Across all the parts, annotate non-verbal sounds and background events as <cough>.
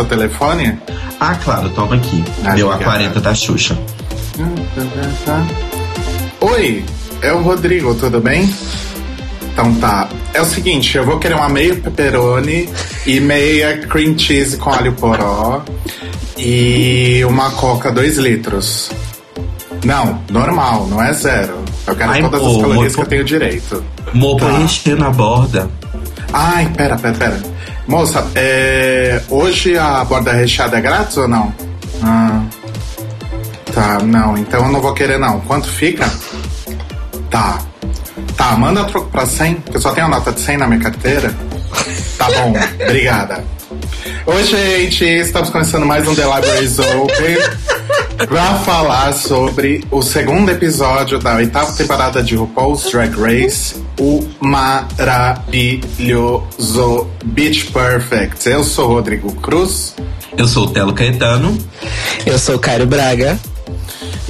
seu telefone? Ah, claro, toma aqui. Ah, Meu A40 da Xuxa. Oi, é o Rodrigo, tudo bem? Então tá. É o seguinte, eu vou querer uma meia pepperoni e meia cream cheese com alho poró e uma coca 2 litros. Não, normal, não é zero. Eu quero Ai, todas as calorias que eu tenho direito. Mopo tá. encher na borda. Ai, pera, pera, pera. Moça, é... hoje a borda recheada é grátis ou não? Ah. Tá, não, então eu não vou querer não. Quanto fica? Tá. Tá, manda troco pra 100, porque eu só tenho a nota de 100 na minha carteira. Tá bom, <laughs> obrigada. Oi, gente, estamos começando mais um The Libraries Open para falar sobre o segundo episódio da oitava temporada de RuPaul's Drag Race, o maravilhoso Beach Perfect. Eu sou Rodrigo Cruz. Eu sou o Telo Caetano. Eu sou o Cairo Braga.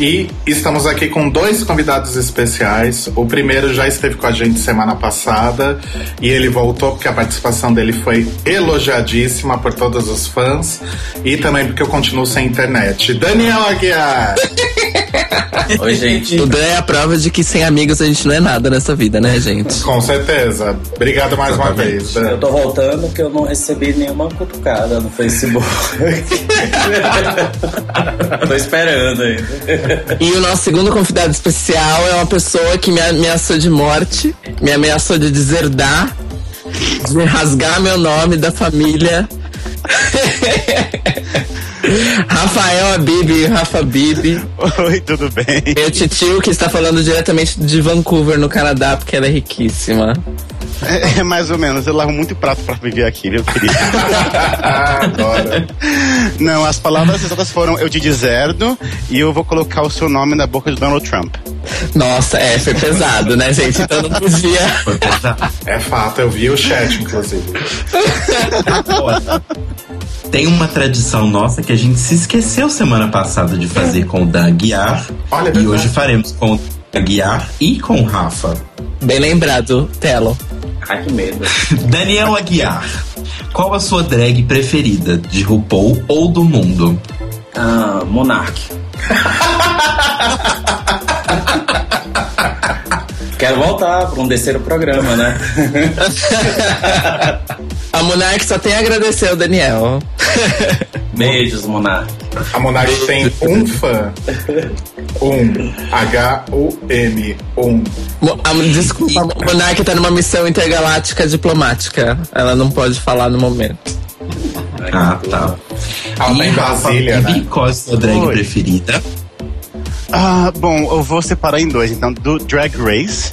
E estamos aqui com dois convidados especiais. O primeiro já esteve com a gente semana passada e ele voltou porque a participação dele foi elogiadíssima por todos os fãs e também porque eu continuo sem internet. Daniel Aguiar! <laughs> Oi, gente. O Dan é a prova de que sem amigos a gente não é nada nessa vida, né, gente? Com certeza. Obrigado mais Exatamente. uma vez. Dan. Eu tô voltando que eu não recebi nenhuma cutucada no Facebook. <laughs> tô esperando ainda. E o nosso segundo convidado especial é uma pessoa que me ameaçou de morte, me ameaçou de deserdar, de rasgar meu nome da família. <laughs> Rafael Abib, Rafa Bibi. Oi, tudo bem? Meu tio que está falando diretamente de Vancouver, no Canadá, porque ela é riquíssima. É, é, mais ou menos. Eu lavo muito prato pra viver aqui, viu, querido? <laughs> Adoro. Não, as palavras exatas foram eu te deserdo e eu vou colocar o seu nome na boca de Donald Trump. Nossa, é, foi pesado, né, gente? Então não podia. É fato, eu vi o chat, inclusive. Tem uma tradição nossa que a gente se esqueceu semana passada de fazer com o Dan Guiar. Olha, e hoje faremos com o Dan Guiar e com o Rafa. Bem lembrado, Telo. Ai, que medo. <laughs> Daniel Aguiar, qual a sua drag preferida? De RuPaul ou do mundo? Ah, Monark. <laughs> Quero voltar para um terceiro programa, né? <laughs> a Monark só tem a agradecer ao Daniel. Beijos, Monark. A Monark tem um fã. Um. H-U-M. Um. Desculpa, a Monark tá numa missão intergaláctica diplomática. Ela não pode falar no momento. Ah, tá. Ela tá em Brasília, né? Qual é a sua drag Oi. preferida? Ah, bom, eu vou separar em dois. Então, do Drag Race,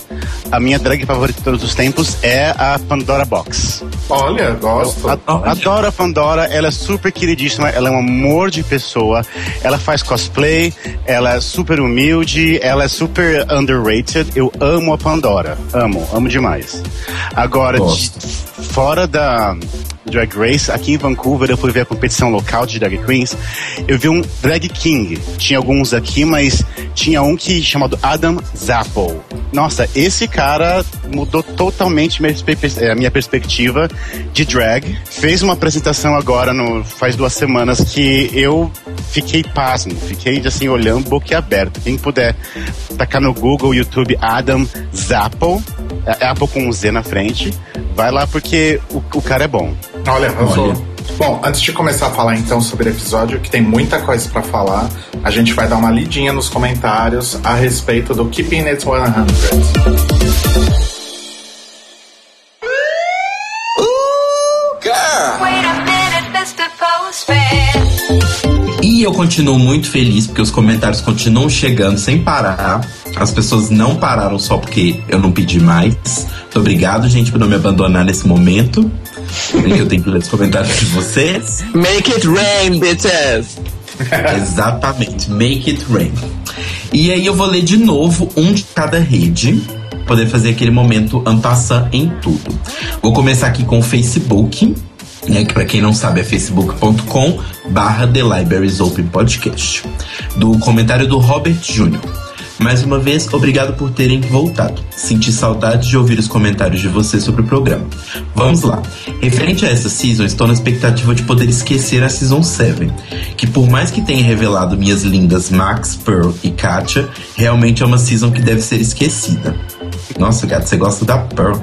a minha drag favorita de todos os tempos é a Pandora Box. Olha, gosto. adoro, adoro a Pandora, ela é super queridíssima, ela é um amor de pessoa, ela faz cosplay, ela é super humilde, ela é super underrated. Eu amo a Pandora, amo, amo demais. Agora, de, fora da Drag Race, aqui em Vancouver eu fui ver a competição local de drag queens. Eu vi um drag king. Tinha alguns aqui, mas tinha um que chamado Adam Zappo. Nossa, esse cara mudou totalmente a minha perspectiva de drag. Fez uma apresentação agora, no, faz duas semanas, que eu fiquei pasmo, fiquei assim olhando boquiaberto. Quem puder tacar no Google, YouTube, Adam Zappo, é, é Apple com um Z na frente, vai lá porque o, o cara é bom. Olha, eu sou. Bom, antes de começar a falar então sobre o episódio, que tem muita coisa para falar, a gente vai dar uma lidinha nos comentários a respeito do Keeping It 100. Eu continuo muito feliz porque os comentários continuam chegando sem parar. As pessoas não pararam só porque eu não pedi mais. Muito obrigado, gente, por não me abandonar nesse momento. Eu tenho que ler os comentários de vocês. Make it rain, bitches! Exatamente, make it rain. E aí eu vou ler de novo um de cada rede, poder fazer aquele momento ampassar em tudo. Vou começar aqui com o Facebook, né, que para quem não sabe é facebook.com barra The Libraries Open Podcast. Do comentário do Robert Jr. Mais uma vez, obrigado por terem voltado. Senti saudade de ouvir os comentários de vocês sobre o programa. Vamos lá. Referente a essa season, estou na expectativa de poder esquecer a Season 7, que por mais que tenha revelado minhas lindas Max, Pearl e Katia, realmente é uma season que deve ser esquecida. Nossa, gato, você gosta da Pearl.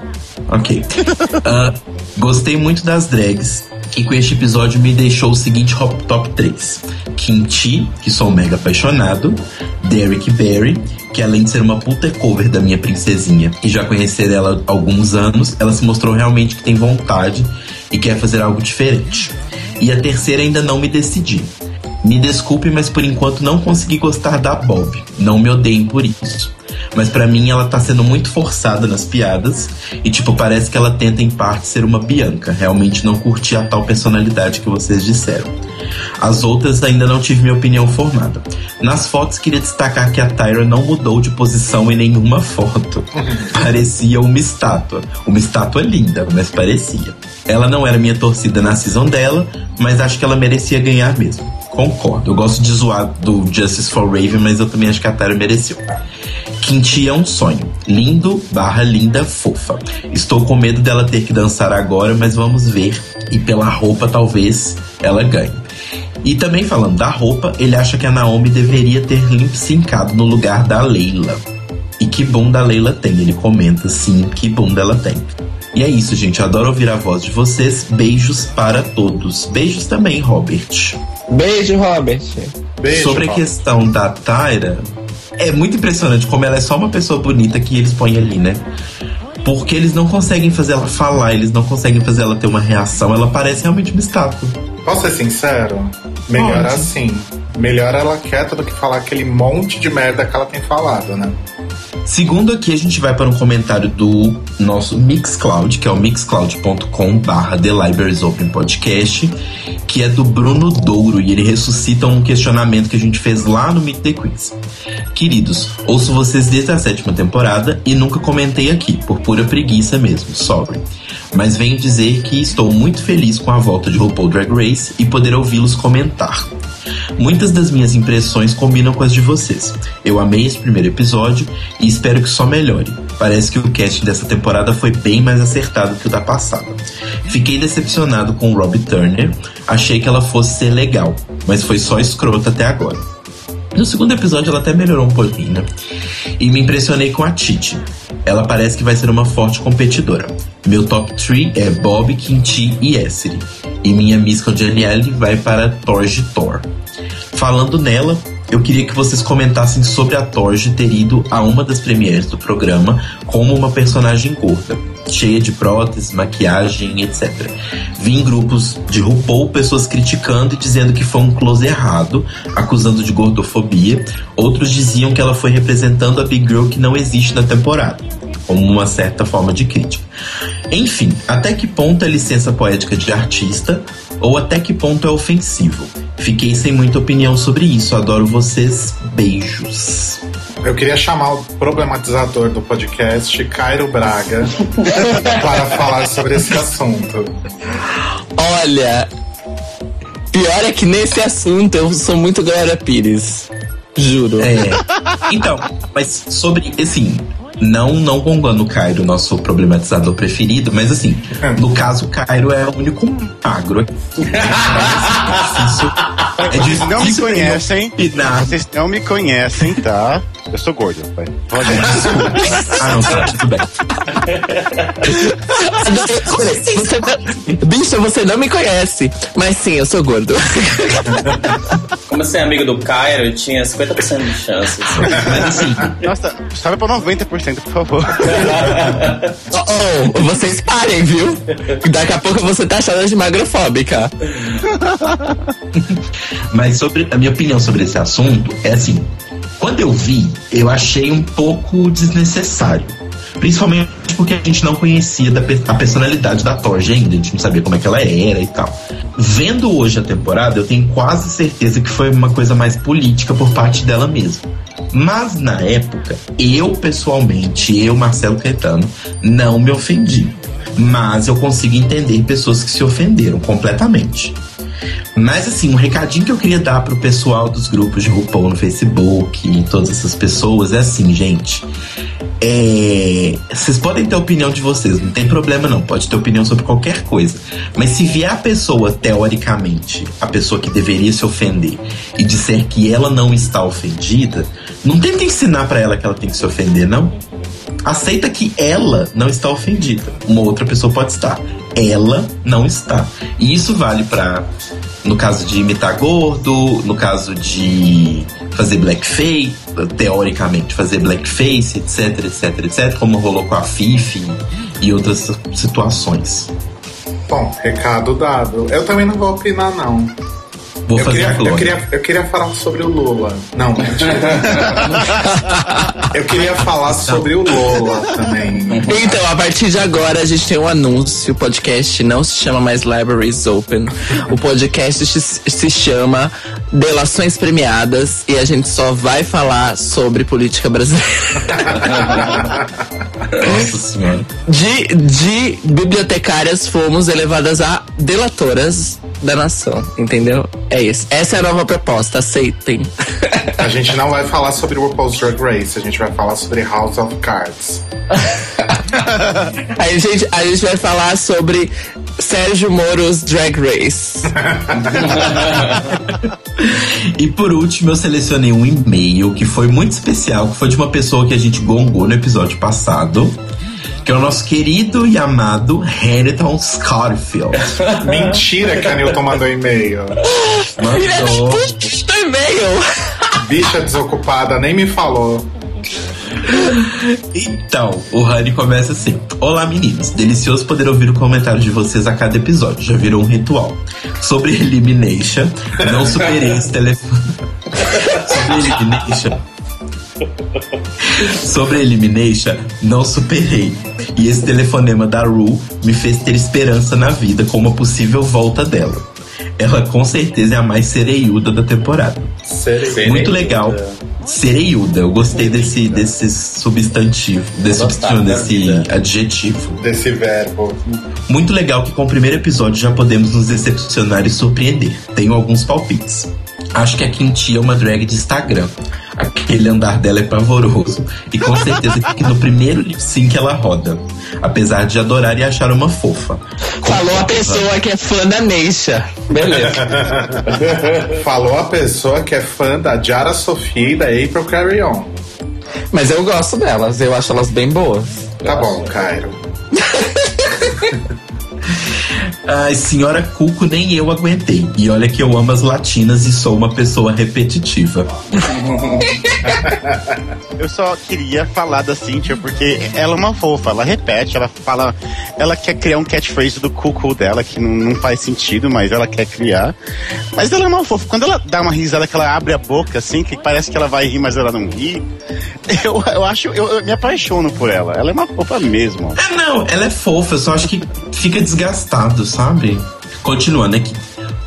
Ok. Uh, <laughs> gostei muito das drags. E com este episódio me deixou o seguinte top 3. Kimchi, que sou mega apaixonado. Derek Barry, que além de ser uma puta cover da minha princesinha e já conhecer ela há alguns anos, ela se mostrou realmente que tem vontade e quer fazer algo diferente. E a terceira ainda não me decidi. Me desculpe, mas por enquanto não consegui gostar da Bob. Não me odeiem por isso. Mas para mim ela tá sendo muito forçada nas piadas e tipo parece que ela tenta em parte ser uma Bianca. Realmente não curti a tal personalidade que vocês disseram. As outras ainda não tive minha opinião formada. Nas fotos queria destacar que a Tyra não mudou de posição em nenhuma foto. <laughs> parecia uma estátua. Uma estátua linda, mas parecia. Ela não era minha torcida na season dela, mas acho que ela merecia ganhar mesmo. Concordo. Eu gosto de zoar do Justice for Raven, mas eu também acho que a Tara mereceu. Quinti é um sonho. Lindo barra linda fofa. Estou com medo dela ter que dançar agora, mas vamos ver. E pela roupa, talvez ela ganhe. E também falando da roupa, ele acha que a Naomi deveria ter limp sincado no lugar da Leila. E que bunda a Leila tem. Ele comenta, sim, que bunda ela tem. E é isso, gente. Adoro ouvir a voz de vocês. Beijos para todos. Beijos também, Robert. Beijo, Robert. Beijo, Sobre a questão da Tyra, é muito impressionante como ela é só uma pessoa bonita que eles põem ali, né? Porque eles não conseguem fazer ela falar, eles não conseguem fazer ela ter uma reação. Ela parece realmente uma estátua. Posso ser sincero? Melhor Pode. assim. Melhor ela quieta do que falar aquele monte de merda que ela tem falado, né? Segundo aqui, a gente vai para um comentário do nosso Mixcloud, que é o mixcloud.com barra The Libraries Open Podcast, que é do Bruno Douro, e ele ressuscita um questionamento que a gente fez lá no Meet the Queens. Queridos, ouço vocês desde a sétima temporada e nunca comentei aqui, por pura preguiça mesmo, sorry. Mas venho dizer que estou muito feliz com a volta de RuPaul Drag Race e poder ouvi-los comentar. Muitas das minhas impressões combinam com as de vocês. Eu amei esse primeiro episódio e espero que só melhore. Parece que o cast dessa temporada foi bem mais acertado que o da passada. Fiquei decepcionado com Robbie Turner, achei que ela fosse ser legal, mas foi só escrota até agora. No segundo episódio ela até melhorou um pouquinho, né? E me impressionei com a Titi. Ela parece que vai ser uma forte competidora. Meu top 3 é Bob, Kinti e Essere. E minha Miss Congeniality vai para Torge Thor. Falando nela, eu queria que vocês comentassem sobre a Torge ter ido a uma das premieres do programa como uma personagem gorda, cheia de próteses, maquiagem, etc. Vi em grupos de RuPaul pessoas criticando e dizendo que foi um close errado, acusando de gordofobia. Outros diziam que ela foi representando a Big Girl que não existe na temporada como uma certa forma de crítica. Enfim, até que ponto é licença poética de artista ou até que ponto é ofensivo? Fiquei sem muita opinião sobre isso. Adoro vocês. Beijos. Eu queria chamar o problematizador do podcast, Cairo Braga, <laughs> para falar sobre esse assunto. Olha, pior é que nesse assunto eu sou muito Glória Pires. Juro. É. Então, mas sobre, assim, não, não gongando o Cairo, nosso problematizador preferido, mas assim, no caso, o Cairo é o único magro. <laughs> É difícil. Vocês não me conhecem. Vocês não me conhecem, tá? Eu sou gordo, pai. Pode Ah, não, tá, tudo bem. Você, bicho, você não me conhece. Mas sim, eu sou gordo. Como você é amigo do Cairo, tinha 50% de chance. Mas assim, nossa, sabe pra 90%, por favor. oh, oh, vocês parem, viu? Daqui a pouco você tá achando de magrofóbica. Mas sobre a minha opinião sobre esse assunto é assim, quando eu vi, eu achei um pouco desnecessário. Principalmente porque a gente não conhecia da, a personalidade da Torge ainda, a gente não sabia como é que ela era e tal. Vendo hoje a temporada, eu tenho quase certeza que foi uma coisa mais política por parte dela mesma. Mas na época, eu pessoalmente, eu, Marcelo Caetano, não me ofendi. Mas eu consigo entender pessoas que se ofenderam completamente. Mas assim, um recadinho que eu queria dar pro pessoal dos grupos de RuPaul no Facebook e todas essas pessoas é assim, gente. É, vocês podem ter opinião de vocês, não tem problema não, pode ter opinião sobre qualquer coisa. Mas se vier a pessoa, teoricamente, a pessoa que deveria se ofender, e disser que ela não está ofendida, não tenta ensinar para ela que ela tem que se ofender, não. Aceita que ela não está ofendida. Uma outra pessoa pode estar. Ela não está. E isso vale para no caso de imitar gordo, no caso de fazer blackface, teoricamente fazer blackface, etc, etc, etc, como rolou com a Fifi e outras situações. Bom, recado dado. Eu também não vou opinar, não. Vou eu fazer queria, eu, queria, eu queria falar sobre o Lula. Não, <laughs> eu queria falar sobre o Lola também. Então, a partir de agora, a gente tem um anúncio. O podcast não se chama mais Libraries Open. O podcast se, se chama Delações Premiadas. E a gente só vai falar sobre política brasileira. <laughs> Nossa senhora. De, de bibliotecárias fomos elevadas a delatoras da nação, entendeu? É isso. Essa é a nova proposta, aceitem. A gente não vai falar sobre o RuPaul's Drag Race, a gente vai falar sobre House of Cards. <laughs> Aí, gente, a gente vai falar sobre Sérgio Moro's Drag Race. <laughs> E por último, eu selecionei um e-mail que foi muito especial, que foi de uma pessoa que a gente gongou no episódio passado, que é o nosso querido e amado Hamilton Scarfield. <laughs> Mentira que a Newton mandou e-mail. Mandou. Puta e-mail! <laughs> Bicha desocupada, nem me falou. Então, o Honey começa assim: Olá meninos, delicioso poder ouvir o comentário de vocês a cada episódio, já virou um ritual. Sobre Elimination, não superei esse telefone. <laughs> Sobre Elimination. Sobre Elimination, não superei. E esse telefonema da Ru me fez ter esperança na vida com uma possível volta dela. Ela com certeza é a mais sereiuda da temporada. Muito legal. Sereiuda, eu gostei desse, desse substantivo, desse, da desse adjetivo. Desse verbo. Muito legal que com o primeiro episódio já podemos nos decepcionar e surpreender. Tenho alguns palpites. Acho que a Quintia é uma drag de Instagram. Aquele andar dela é pavoroso. E com certeza que no primeiro lip sync ela roda. Apesar de adorar e achar uma fofa. Falou a pessoa que é fã da Neisha. Beleza. <laughs> Falou a pessoa que é fã da Jara Sofia e da April Carry On. Mas eu gosto delas, eu acho elas bem boas. Tá bom, Cairo. Ai, senhora Cuco, nem eu aguentei. E olha que eu amo as latinas e sou uma pessoa repetitiva. <laughs> Eu só queria falar da Cynthia porque ela é uma fofa, ela repete, ela fala. Ela quer criar um catchphrase do cucu dela que não, não faz sentido, mas ela quer criar. Mas ela é uma fofa. Quando ela dá uma risada que ela abre a boca assim, que parece que ela vai rir, mas ela não ri, <laughs> eu, eu acho. Eu, eu me apaixono por ela. Ela é uma fofa mesmo. Ah, não, ela é fofa, eu só acho que fica desgastado, sabe? Continuando aqui.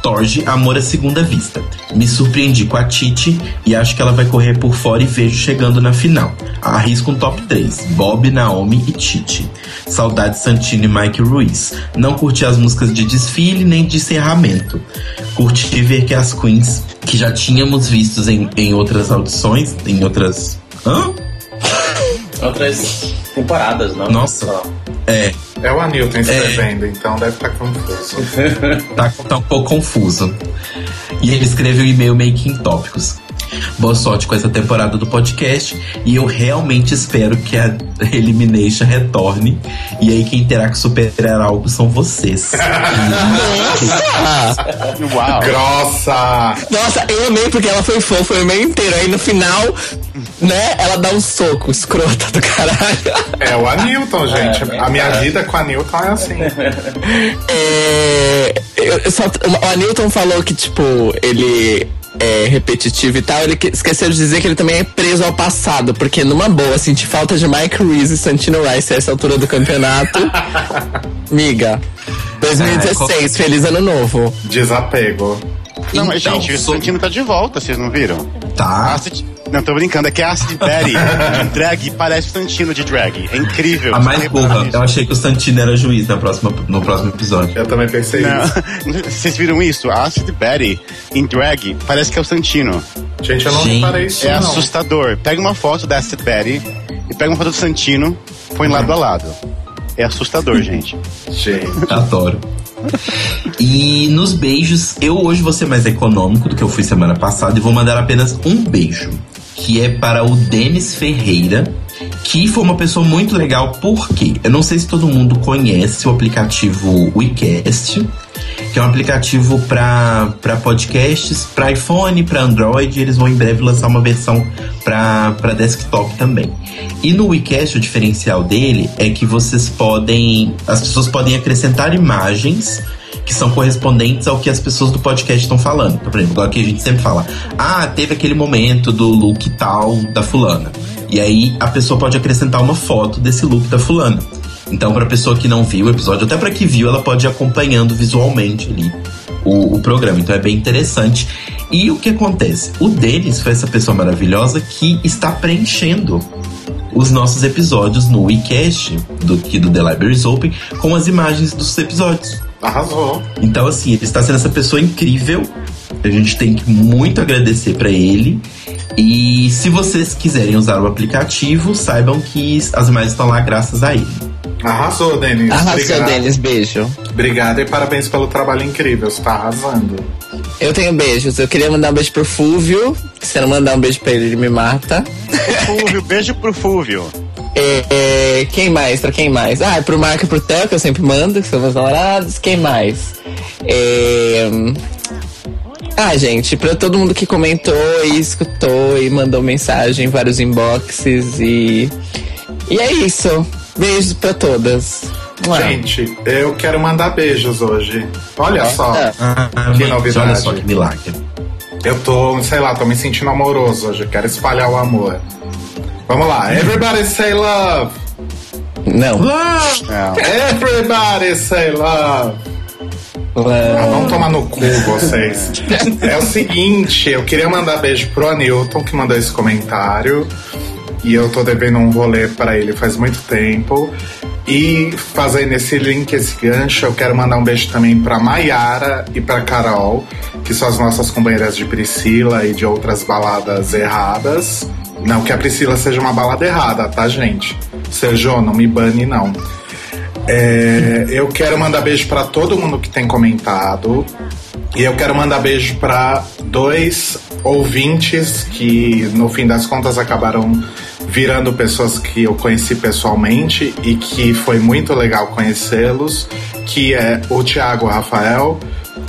Torge, amor à segunda vista. Me surpreendi com a Titi e acho que ela vai correr por fora e vejo chegando na final. Arrisco um top 3: Bob, Naomi e Titi. Saudade Santino e Mike Ruiz. Não curti as músicas de desfile nem de encerramento. Curti ver que as queens que já tínhamos vistos em, em outras audições, em outras. Hã? Outras temporadas, não? Nossa. É, É o Anilton escrevendo, então deve estar confuso. <laughs> tá, tá um pouco confuso. E ele escreveu um e-mail making tópicos. Boa sorte com essa temporada do podcast. E eu realmente espero que a <laughs> Elimination retorne. E aí quem terá que superar algo são vocês. <laughs> Uau! Grossa! Nossa, eu amei porque ela foi fofa o e-mail inteiro. Aí no final, né, ela dá um soco escrota do caralho. É o Anilton, gente. É, a minha é. vida com a Anilton é assim. É, eu- eu só, o Anilton falou que, tipo, ele é repetitivo e tal. Ele que- esqueceu de dizer que ele também é preso ao passado. Porque numa boa, sentir falta de Mike Reese e Santino Rice a essa altura do campeonato. <laughs> Miga. 2016, feliz ano novo. Desapego. Não, mas Então, gente, o Santino tá de volta, vocês não viram? Tá. Ah, se- Não, tô brincando, é que a Acid Betty de drag parece o Santino de drag. É incrível. A mais burra. Eu achei que o Santino era juiz na próxima, no próximo episódio. Eu também pensei isso. Não, <laughs> vocês viram isso? A Acid Betty em drag parece que é o Santino. Gente, eu não Gente, reparei isso, É não. assustador. Pega uma foto da Acid Betty e pega uma foto do Santino, põe lado a lado. É assustador, <laughs> gente. Gente. Adoro. E nos beijos, eu hoje vou ser mais econômico do que eu fui semana passada e vou mandar apenas um beijo, que é para o Denis Ferreira, que foi uma pessoa muito legal, porque eu não sei se todo mundo conhece o aplicativo WeCast, que é um aplicativo para podcasts, para iPhone, para Android, e eles vão em breve lançar uma versão para desktop também. E no WeCast, o diferencial dele é que vocês podem. As pessoas podem acrescentar imagens que são correspondentes ao que as pessoas do podcast estão falando. Então, por exemplo, igual aqui a gente sempre fala: ah, teve aquele momento do look tal da fulana. E aí a pessoa pode acrescentar uma foto desse look da fulana. Então, para pessoa que não viu o episódio, até para que viu, ela pode ir acompanhando visualmente ali o, o programa. Então é bem interessante. E o que acontece? O Denis foi essa pessoa maravilhosa que está preenchendo os nossos episódios no WeCast, do, do The Libraries Open, com as imagens dos episódios. Arrasou. Então, assim, ele está sendo essa pessoa incrível. A gente tem que muito agradecer para ele. E se vocês quiserem usar o aplicativo, saibam que as imagens estão lá graças a ele. Arrasou, Denis. Arrasou. Denis. Beijo. Obrigado e parabéns pelo trabalho incrível. Você tá arrasando. Eu tenho beijos. Eu queria mandar um beijo pro Fúvio. Se eu não mandar um beijo pra ele, ele me mata. Fúvio, beijo pro Fúvio. É, é, quem mais? Pra quem mais? Ah, é pro Marco e pro Theo, que eu sempre mando, que são meus namorados. Quem mais? É, Ah, gente, pra todo mundo que comentou e escutou e mandou mensagem em vários inboxes e. E é isso. Beijos pra todas. Mua. Gente, eu quero mandar beijos hoje. Olha só. Ah. Que novidade. Olha só que milagre. Eu tô, sei lá, tô me sentindo amoroso hoje. Eu quero espalhar o amor. Vamos lá. Everybody say love. Não. Não. Everybody say love. Ah, vamos tomar no cu vocês. É o seguinte, eu queria mandar beijo pro Anilton, que mandou esse comentário. E eu tô devendo um rolê pra ele faz muito tempo. E fazendo esse link, esse gancho, eu quero mandar um beijo também pra Maiara e pra Carol, que são as nossas companheiras de Priscila e de outras baladas erradas. Não que a Priscila seja uma balada errada, tá, gente? Sérgio, não me bane, não. É, eu quero mandar beijo pra todo mundo que tem comentado. E eu quero mandar beijo pra dois ouvintes que, no fim das contas, acabaram virando pessoas que eu conheci pessoalmente e que foi muito legal conhecê-los, que é o Thiago Rafael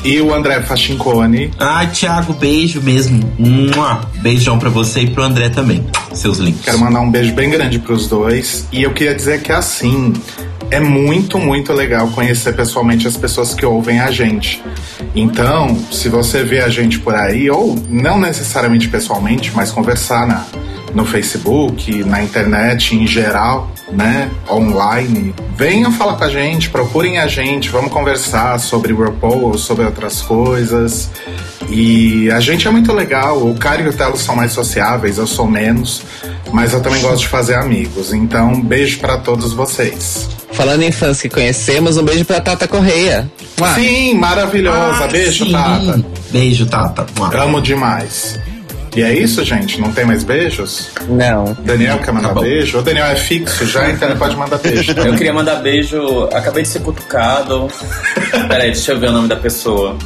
e o André Fachincone. Ai, Thiago, beijo mesmo. Mua. Beijão pra você e pro André também. Seus links. Quero mandar um beijo bem grande pros dois. E eu queria dizer que assim, é muito, muito legal conhecer pessoalmente as pessoas que ouvem a gente. Então, se você vê a gente por aí, ou não necessariamente pessoalmente, mas conversar na, no Facebook, na internet em geral, né? Online, venham falar com a gente, procurem a gente, vamos conversar sobre RuPaul, sobre outras coisas. E a gente é muito legal. O Caio e o Telo são mais sociáveis, eu sou menos, mas eu também gosto de fazer amigos. Então, um beijo pra todos vocês. Falando em fãs que conhecemos, um beijo pra Tata Correia. Sim, maravilhosa. Ah, beijo, sim. Tata. Beijo, Tata. Amo demais. E é isso, gente? Não tem mais beijos? Não. Daniel quer mandar Acabou. beijo? O Daniel é fixo já, então ele pode mandar beijo. Eu queria mandar beijo. Acabei de ser cutucado. Peraí, deixa eu ver o nome da pessoa.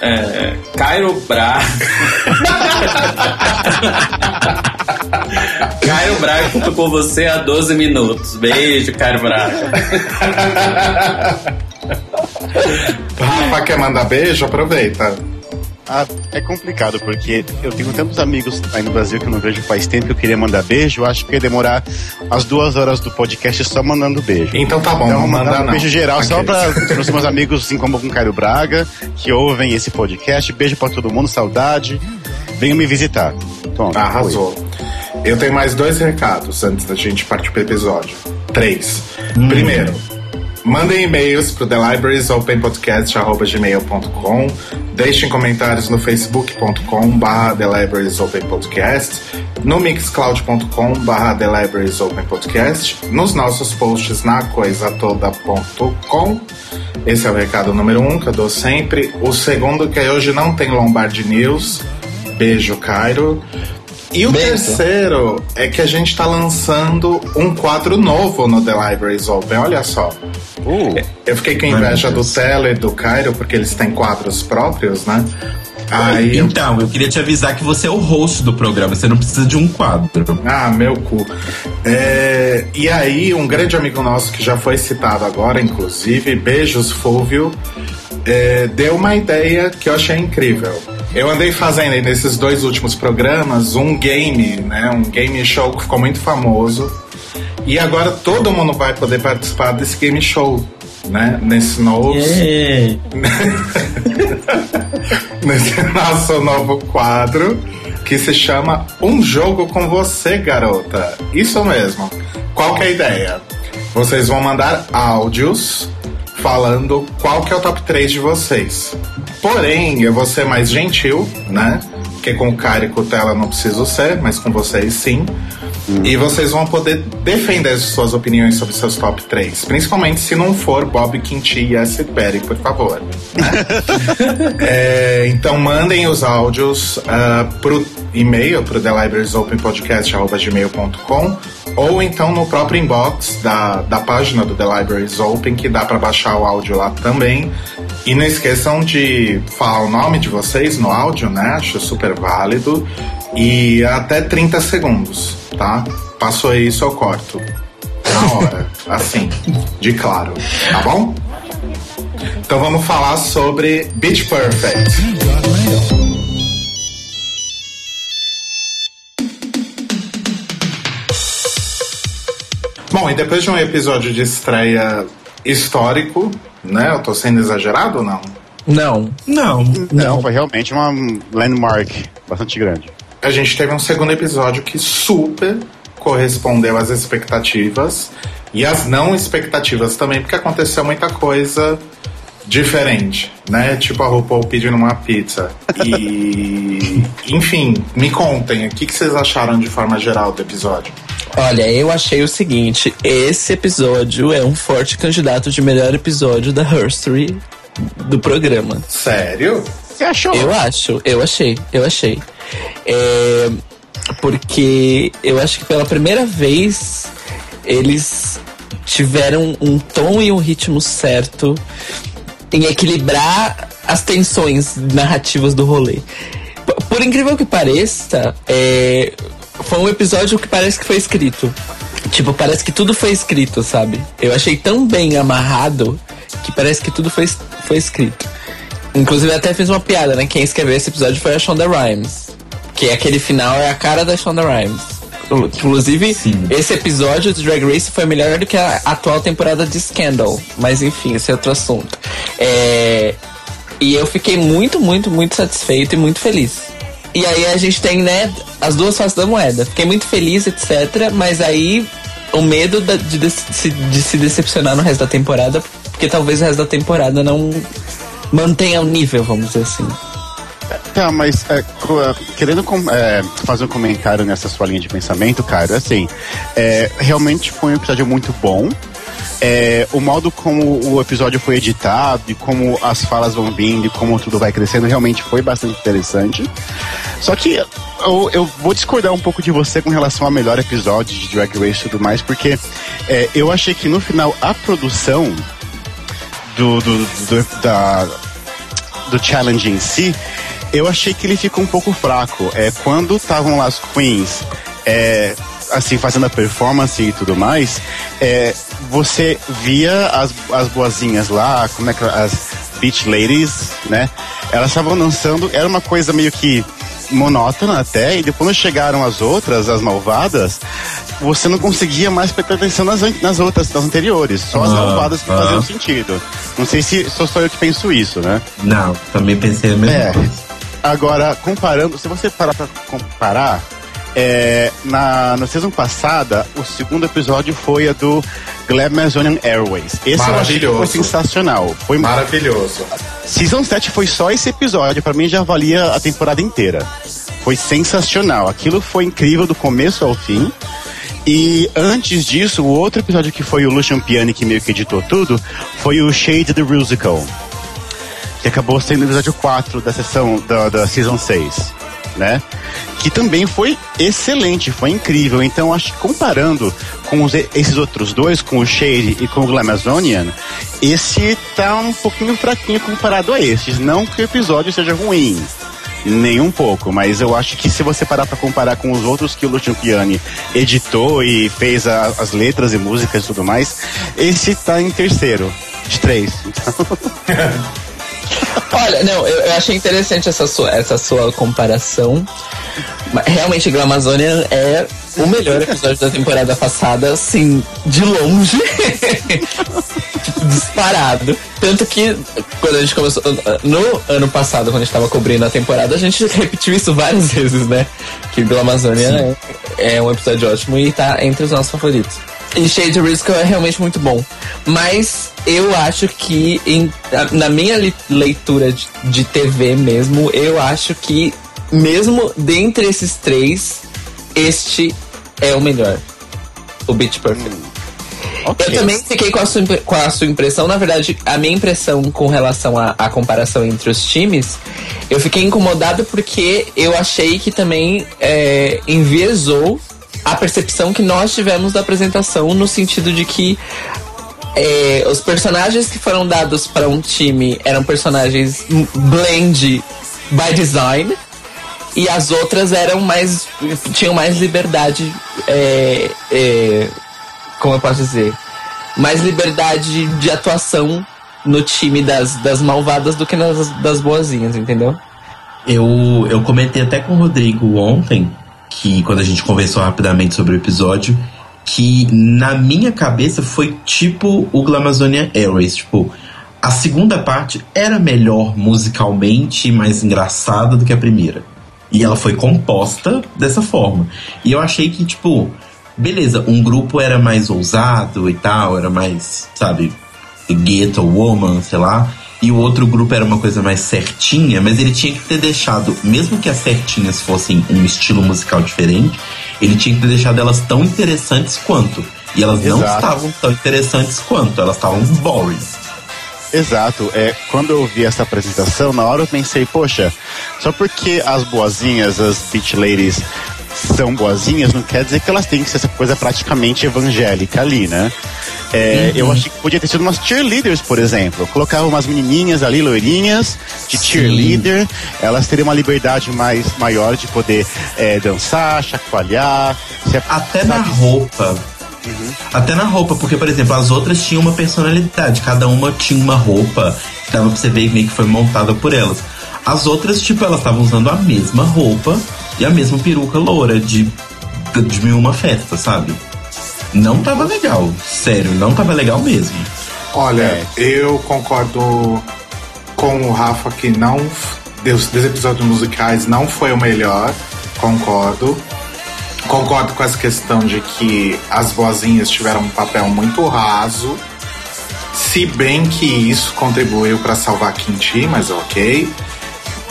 É. Cairo Braga. Cairo Braga cutucou você há 12 minutos. Beijo, Cairo Braga. Rafa quer mandar beijo? Aproveita. Ah, é complicado, porque eu tenho tantos amigos aí no Brasil que eu não vejo faz tempo que eu queria mandar beijo. Eu acho que ia demorar as duas horas do podcast só mandando beijo. Então tá bom, Então, vamos mandar mandar um beijo geral só Aqueles. <laughs> para os meus amigos, assim como com o Caio Braga, que ouvem esse podcast. Beijo para todo mundo, saudade. Venham me visitar. Toma, Arrasou. Eu tenho mais dois recados antes da gente partir pro episódio. Três. Hum. Primeiro, Mandem e-mails para o thelibrariesopenpodcast.gmail.com Deixem comentários no facebook.com barra thelibrariesopenpodcast no mixcloud.com barra thelibrariesopenpodcast nos nossos posts na coisatoda.com Esse é o recado número um que eu dou sempre. O segundo que hoje não tem Lombardi News. Beijo, Cairo. E o Beijo. terceiro é que a gente está lançando um quadro novo no The Libraries Open. Olha só. Uh, Eu fiquei com inveja do. Telo e do Cairo, porque eles têm quadros próprios, né? Aí. Então, eu queria te avisar que você é o host do programa, você não precisa de um quadro. Ah, meu cu. É, e aí, um grande amigo nosso que já foi citado agora, inclusive, beijos, Fúvio, é, deu uma ideia que eu achei incrível. Eu andei fazendo aí nesses dois últimos programas um game, né? Um game show que ficou muito famoso. E agora todo mundo vai poder participar desse game show, né? Nesse novo. <laughs> nesse nosso novo quadro que se chama Um Jogo com Você, Garota. Isso mesmo. Qual que é a ideia? Vocês vão mandar áudios falando qual que é o top 3 de vocês. Porém, eu vou ser mais gentil, né? Porque com o Cara e não preciso ser, mas com vocês sim. E vocês vão poder defender suas opiniões sobre seus top 3. Principalmente se não for Bob Quinty e Acid Berry, por favor. né? <laughs> É, então mandem os áudios uh, pro e-mail, pro thelibrariesopenpodcast.gmail.com ou então no próprio inbox da, da página do The Libraries Open, que dá para baixar o áudio lá também. E não esqueçam de falar o nome de vocês no áudio, né? Acho super válido. E até 30 segundos, tá? Passou isso, eu corto. Na hora, <laughs> assim, de claro, tá bom? Então vamos falar sobre Beach Perfect. Bom, e depois de um episódio de estreia histórico, né? Eu tô sendo exagerado ou não? Não. Não. não, foi realmente uma landmark bastante grande. A gente teve um segundo episódio que super correspondeu às expectativas e às não expectativas também, porque aconteceu muita coisa diferente, né? Tipo a RuPaul pedindo uma pizza. E. <laughs> Enfim, me contem, o que, que vocês acharam de forma geral do episódio? Olha, eu achei o seguinte: esse episódio é um forte candidato de melhor episódio da History do programa. Sério? Você achou? Eu acho, eu achei, eu achei. É, porque eu acho que pela primeira vez eles tiveram um tom e um ritmo certo em equilibrar as tensões narrativas do rolê. Por incrível que pareça, é, foi um episódio que parece que foi escrito. Tipo, parece que tudo foi escrito, sabe? Eu achei tão bem amarrado que parece que tudo foi, foi escrito. Inclusive, até fiz uma piada, né? Quem escreveu esse episódio foi a Shonda Rhimes. Que aquele final é a cara da Shonda Rhimes. Inclusive, Sim. esse episódio de Drag Race foi melhor do que a atual temporada de Scandal. Mas enfim, esse é outro assunto. É... E eu fiquei muito, muito, muito satisfeito e muito feliz. E aí a gente tem, né, as duas faces da moeda. Fiquei muito feliz, etc. Mas aí o medo de, de se- de se decepcionar no resto da temporada, porque talvez o resto da temporada não mantenha o nível, vamos dizer assim. Tá, mas é, é, querendo é, fazer um comentário nessa sua linha de pensamento, cara, assim, é, realmente foi um episódio muito bom. É, o modo como o episódio foi editado e como as falas vão vindo e como tudo vai crescendo realmente foi bastante interessante. Só que eu, eu vou discordar um pouco de você com relação ao melhor episódio de Drag Race e tudo mais, porque é, eu achei que no final a produção do, do, do- da, do challenge em si, eu achei que ele ficou um pouco fraco. É, quando estavam lá as queens, é, assim, fazendo a performance e tudo mais, é, você via as, as boazinhas lá, como é que as beach ladies, né? Elas estavam dançando, era uma coisa meio que monótona até, e depois quando chegaram as outras, as malvadas, você não conseguia mais prestar atenção nas, nas outras, nas anteriores, só as Ah, malvadas que ah. faziam sentido. Não sei se sou só eu que penso isso, né? Não, também pensei a mesma É. Agora, comparando, se você parar pra comparar, é, na, na season passada, o segundo episódio foi a do Glamazonian Airways. Esse eu achei foi sensacional. Foi Maravilhoso. Season 7 foi só esse episódio, pra mim já valia a temporada inteira. Foi sensacional. Aquilo foi incrível do começo ao fim. E antes disso, o outro episódio que foi o Lucian Piani que meio que editou tudo, foi o Shade the Musical. Que acabou sendo o episódio 4 da sessão da, da Season 6, né? Que também foi excelente, foi incrível. Então, acho que comparando com os- esses outros dois, com o Shade e com o Glamazonian, esse tá um pouquinho fraquinho comparado a esses. Não que o episódio seja ruim, nem um pouco, mas eu acho que se você parar pra comparar com os outros que o Lucian Piani editou e fez a- as letras e músicas e tudo mais, esse tá em terceiro, de três. Então, <laughs> <laughs> Olha, não, eu, eu achei interessante essa sua, essa sua comparação. Realmente, Glamazonian é o melhor episódio da temporada passada, assim, de longe. <laughs> Disparado. Tanto que, quando a gente começou. No ano passado, quando a gente tava cobrindo a temporada, a gente <laughs> repetiu isso várias vezes, né? Que Glamazonian é, é um episódio ótimo e tá entre os nossos favoritos. E Shade Risco é realmente muito bom. Mas eu acho que, em- na minha leitura de, de TV mesmo, eu acho que, mesmo dentre esses três, este é o melhor. O Beach Perfect. ok. Eu também fiquei com a, sua, com a sua impressão. Na verdade, a minha impressão com relação à à comparação entre os times, eu fiquei incomodado porque eu achei que também é, enviesou a percepção que nós tivemos da apresentação, no sentido de que é, os personagens que foram dados para um time eram personagens blend by design e as outras eram mais tinham mais liberdade é, é, como eu posso dizer? Mais liberdade de atuação no time das, das malvadas do que nas das boazinhas entendeu? Eu, eu comentei até com o Rodrigo ontem, que quando a gente conversou rapidamente sobre o episódio, que na minha cabeça foi tipo o Glamazonian Airways. Tipo, a segunda parte era melhor musicalmente e mais engraçada do que a primeira. E ela foi composta dessa forma. E eu achei que, tipo, beleza, um grupo era mais ousado e tal, era mais, sabe, Ghetto Woman, sei lá. E o outro grupo era uma coisa mais certinha, mas ele tinha que ter deixado, mesmo que as certinhas fossem um estilo musical diferente, ele tinha que ter deixado elas tão interessantes quanto. E elas não Exato. estavam tão interessantes quanto, elas estavam boring. Exato. É, quando eu vi essa apresentação, na hora eu pensei, poxa, só porque as boazinhas, as beach ladies, são boazinhas, não quer dizer que elas têm que ser essa coisa praticamente evangélica ali, né? É, Eu achei que podia ter sido umas cheerleaders, por exemplo. Eu colocava umas menininhas ali, loirinhas, de cheerleader. Elas teriam uma liberdade mais maior de poder é, dançar, chacoalhar. Até na roupa. Até na roupa, porque, por exemplo, as outras tinham uma personalidade, cada uma tinha uma roupa que dava pra você ver meio que foi montada por elas. As outras, tipo, elas estavam usando a mesma roupa e a mesma peruca loura de, de mil uma festa, sabe? Não tava legal, sério, não tava legal mesmo. Olha, É. eu concordo com o Rafa que não. Dos, dos episódios musicais não foi o melhor. Concordo. Concordo com essa questão de que as vozinhas tiveram um papel muito raso. Se bem que isso contribuiu para salvar Quinti, mas ok.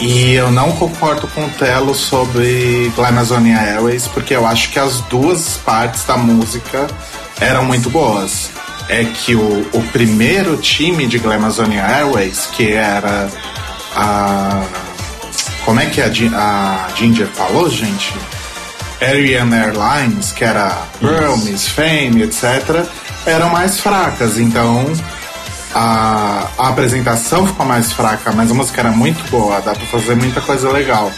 E eu não concordo com o Telo sobre Glamazonia Airways, porque eu acho que as duas partes da música eram muito boas. É que o, o primeiro time de Glamazonia Airways, que era a. Como é que a, Gi- a Ginger falou, gente? Ariane Airlines, que era Miss Fame, etc., eram mais fracas. Então a, a apresentação ficou mais fraca, mas a música era muito boa, dá pra fazer muita coisa legal.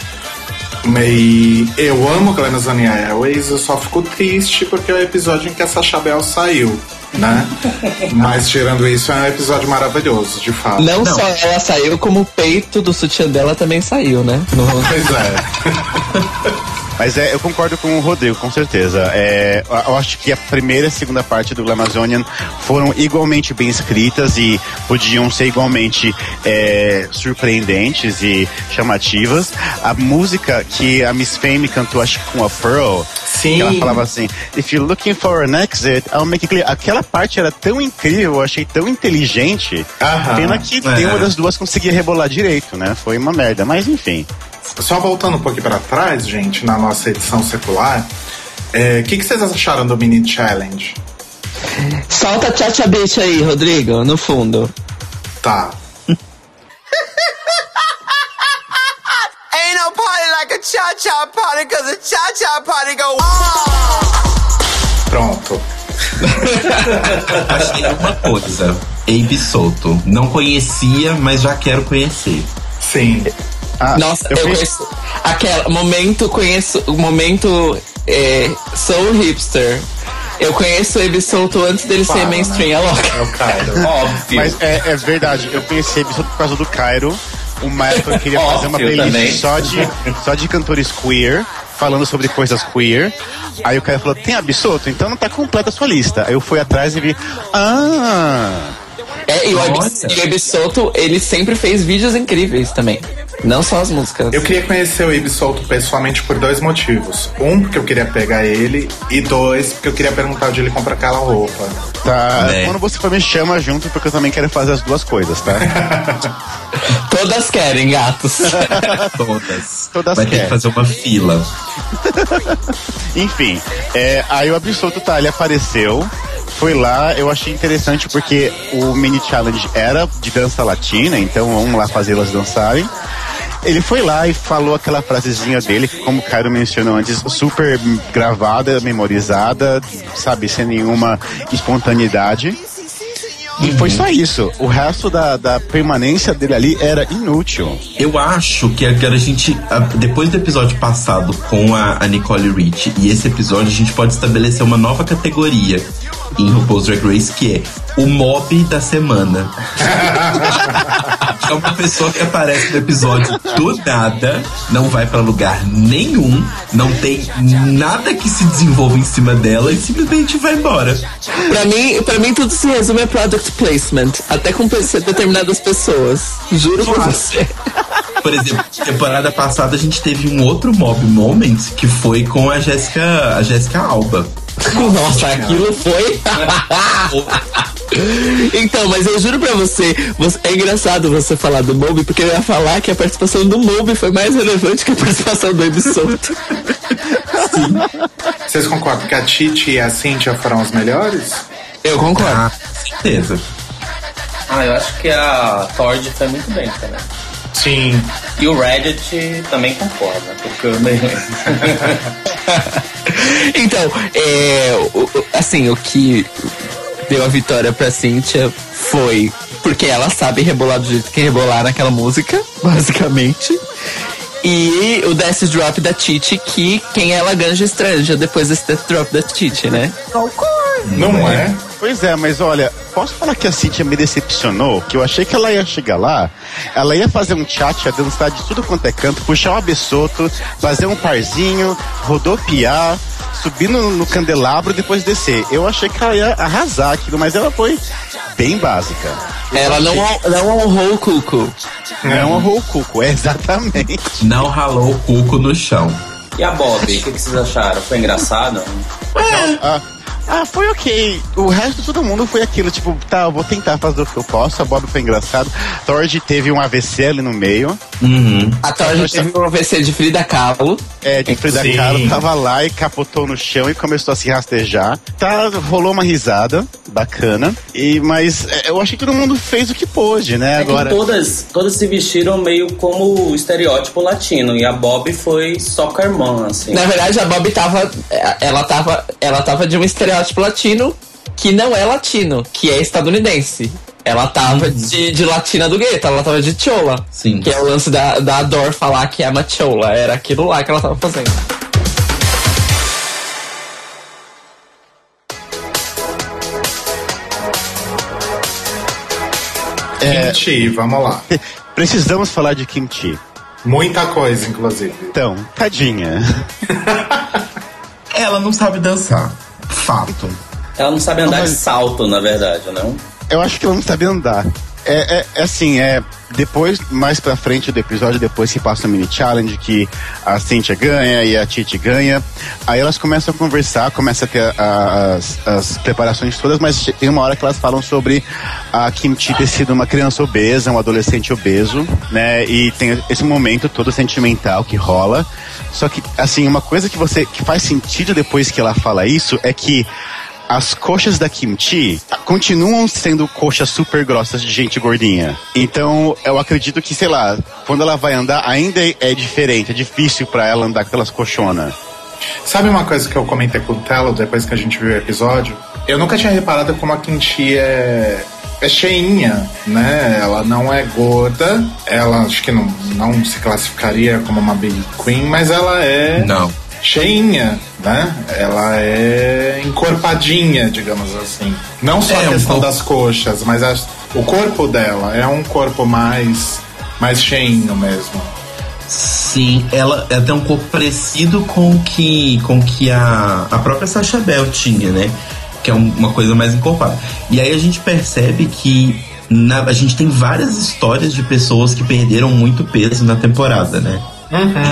E eu amo Glamazonia Airways, eu só fico triste porque é o episódio em que a Sacha Bell saiu, né? <laughs> Mas tirando isso, é um episódio maravilhoso, de fato. não, Não. só ela saiu como o peito do sutiã dela também saiu né No- Pois é. <laughs> Mas é, eu concordo com o Rodrigo, com certeza. É, eu acho que a primeira e a segunda parte do Glamazonian foram igualmente bem escritas e podiam ser igualmente é, surpreendentes e chamativas. A música que a Miss Fame cantou, acho que com a Pearl, Sim. ela falava assim: If you're looking for an exit, I'll make it clear. Aquela parte era tão incrível, eu achei tão inteligente. Aham. Pena que É. nenhuma das duas conseguia rebolar direito, né? Foi uma merda, mas enfim. Só voltando um pouquinho pra trás, gente, na nossa edição secular, o que, que vocês acharam do Mini Challenge? Solta a Tcha Bitch aí, Rodrigo, no fundo. Tá. Ain't no party like a cha-cha party, cause a cha-cha party go Pronto. <laughs> Achei uma coisa. Abe Soto. Não conhecia, mas já quero conhecer. Sim. Ah, Nossa, eu, fiz- conheço. Aquela. Momento, conheço. O momento. É, sou hipster. Eu conheço ele solto antes dele Para, ser mainstream, é louco. É o Cairo. <laughs> Óbvio. Mas é, é verdade, eu conheci ele só por causa do Cairo. Uma época eu queria fazer uma playlist também. só de, só de cantores queer, falando sobre coisas queer. Aí o cara falou, tem Absoto? Então não tá completa a sua lista. Aí eu fui atrás e vi, ah... É, e o Ab- Olha. e o Absolto, ele sempre fez vídeos incríveis também. Não só as músicas. Eu queria conhecer o Ibe Solto pessoalmente por dois motivos. Um, porque eu queria pegar ele. E dois, porque eu queria perguntar onde ele compra aquela roupa. Tá, É. quando você for me chama junto, porque eu também quero fazer as duas coisas, tá? <laughs> Todas querem gatos. <laughs> Todas. Todas Vai ter querem. que fazer uma fila. <laughs> Enfim, é, aí o Absolto tá, ele apareceu, foi lá, eu achei interessante porque o mini challenge era de dança latina, então vamos lá fazê-las dançarem. Ele foi lá e falou aquela frasezinha dele, como o Cairo mencionou antes, super gravada, memorizada, sabe, sem nenhuma espontaneidade. E foi só isso. O resto da, da permanência dele ali era inútil. Eu acho que agora a gente, depois do episódio passado com a, a Nicole Rich e esse episódio, a gente pode estabelecer uma nova categoria em RuPaul's Drag Race que é o mob da semana. <laughs> é uma pessoa que aparece no episódio do nada, não vai pra lugar nenhum, não tem nada que se desenvolva em cima dela e simplesmente vai embora. pra, mim, pra mim, tudo se resume a product placement. Até com determinadas pessoas. Juro por você. Por exemplo, temporada passada a gente teve um outro mob moment que foi com a Jéssica, a Jéssica Alba. <laughs> Nossa, aquilo foi. Então, mas eu juro pra você, você- é engraçado você falar do Moby, porque eu ia falar que a participação do Moby foi mais relevante que a participação do Absolto. Vocês concordam que a Titi e a Cynthia foram as melhores? Eu concordo. Ah, certeza. Ah, eu acho que a Tord foi muito bem também. Sim. E o Reddit também concorda, porque eu <laughs> Então, é, assim, o que deu a vitória pra Cynthia foi porque ela sabe rebolar do jeito que rebolar naquela música, <laughs> basicamente. E o Death Drop da Titi, que quem ela ganja estranja depois desse Death Drop da Titi, né? Não é? Pois é, mas olha, posso falar que a Cintia me decepcionou? Que eu achei que ela ia chegar lá, ela ia fazer um chat, ia dançar de tudo quanto é canto, puxar o abessoto, fazer um parzinho, rodopiar, subir no, no candelabro e depois descer. Eu achei que ela ia arrasar aquilo, mas ela foi bem básica. Ela não, não honrou o Cuco. Não honrou o cuco, é <laughs> exatamente. Não ralou o cuco no chão. E a Bob, o que, que vocês acharam? Foi engraçado? Ah, ah, foi ok. O resto de todo mundo foi aquilo, tipo, tá, eu vou tentar fazer o que eu posso. A Bob foi engraçado. Thord teve um AVC ali no meio. Uhum. A Torja teve um AVC de Frida Kahlo. É, de Frida Sim. Kahlo tava lá e capotou no chão e começou a se rastejar. Tá, rolou uma risada bacana. E, mas é, eu achei que todo mundo fez o que pôde, né? É Agora. que todas, todas se vestiram meio como o estereótipo latino. E a Bob foi soccer mom, assim. Na verdade, a Bob tava. Ela tava. Ela tava de um estereótipo latino que não é latino, que é estadunidense. Ela tava de, de latina do gueto, ela tava de chola. Sim. Que é o lance da, da Dor falar que é uma chola. Era aquilo lá que ela tava fazendo. Kimchi, vamos lá. <laughs> Precisamos falar de kimchi. Muita coisa, inclusive. Então, tadinha. <laughs> Ela não sabe dançar. Fato. Ela não sabe andar Mas- de salto, na verdade, não? Eu acho que ela não sabe andar. É, é- é assim, é. Depois, mais pra frente do episódio, depois que passa o mini challenge, que a Cynthia ganha e a Titi ganha, aí elas começam a conversar, começam a ter as, as preparações todas, mas tem uma hora que elas falam sobre a Kimchi ter sido uma criança obesa, um adolescente obeso, né? E tem esse momento todo sentimental que rola. Só que, assim, uma coisa que você que faz sentido depois que ela fala isso é que as coxas da Kimchi continuam sendo coxas super grossas de gente gordinha. Então, eu acredito que, sei lá, quando ela vai andar, ainda é, diferente, é difícil pra ela andar com aquelas coxonas. Sabe uma coisa que eu comentei com o Telo depois que a gente viu o episódio? Eu nunca tinha reparado como a Kimchi é, é cheinha, né? Ela não é gorda, ela acho que não, não se classificaria como uma Big Queen, mas ela é Não. Cheinha, né? Ela é encorpadinha, digamos assim. Não só É, a um questão pouco- das coxas, mas as- o corpo dela é um corpo mais, mais cheinho mesmo. Sim, ela, ela tem um corpo parecido com o que, com que a, a própria Sacha Bell tinha, né? Que é um- uma coisa mais encorpada. E aí a gente percebe que na- a gente tem várias histórias de pessoas que perderam muito peso na temporada, né?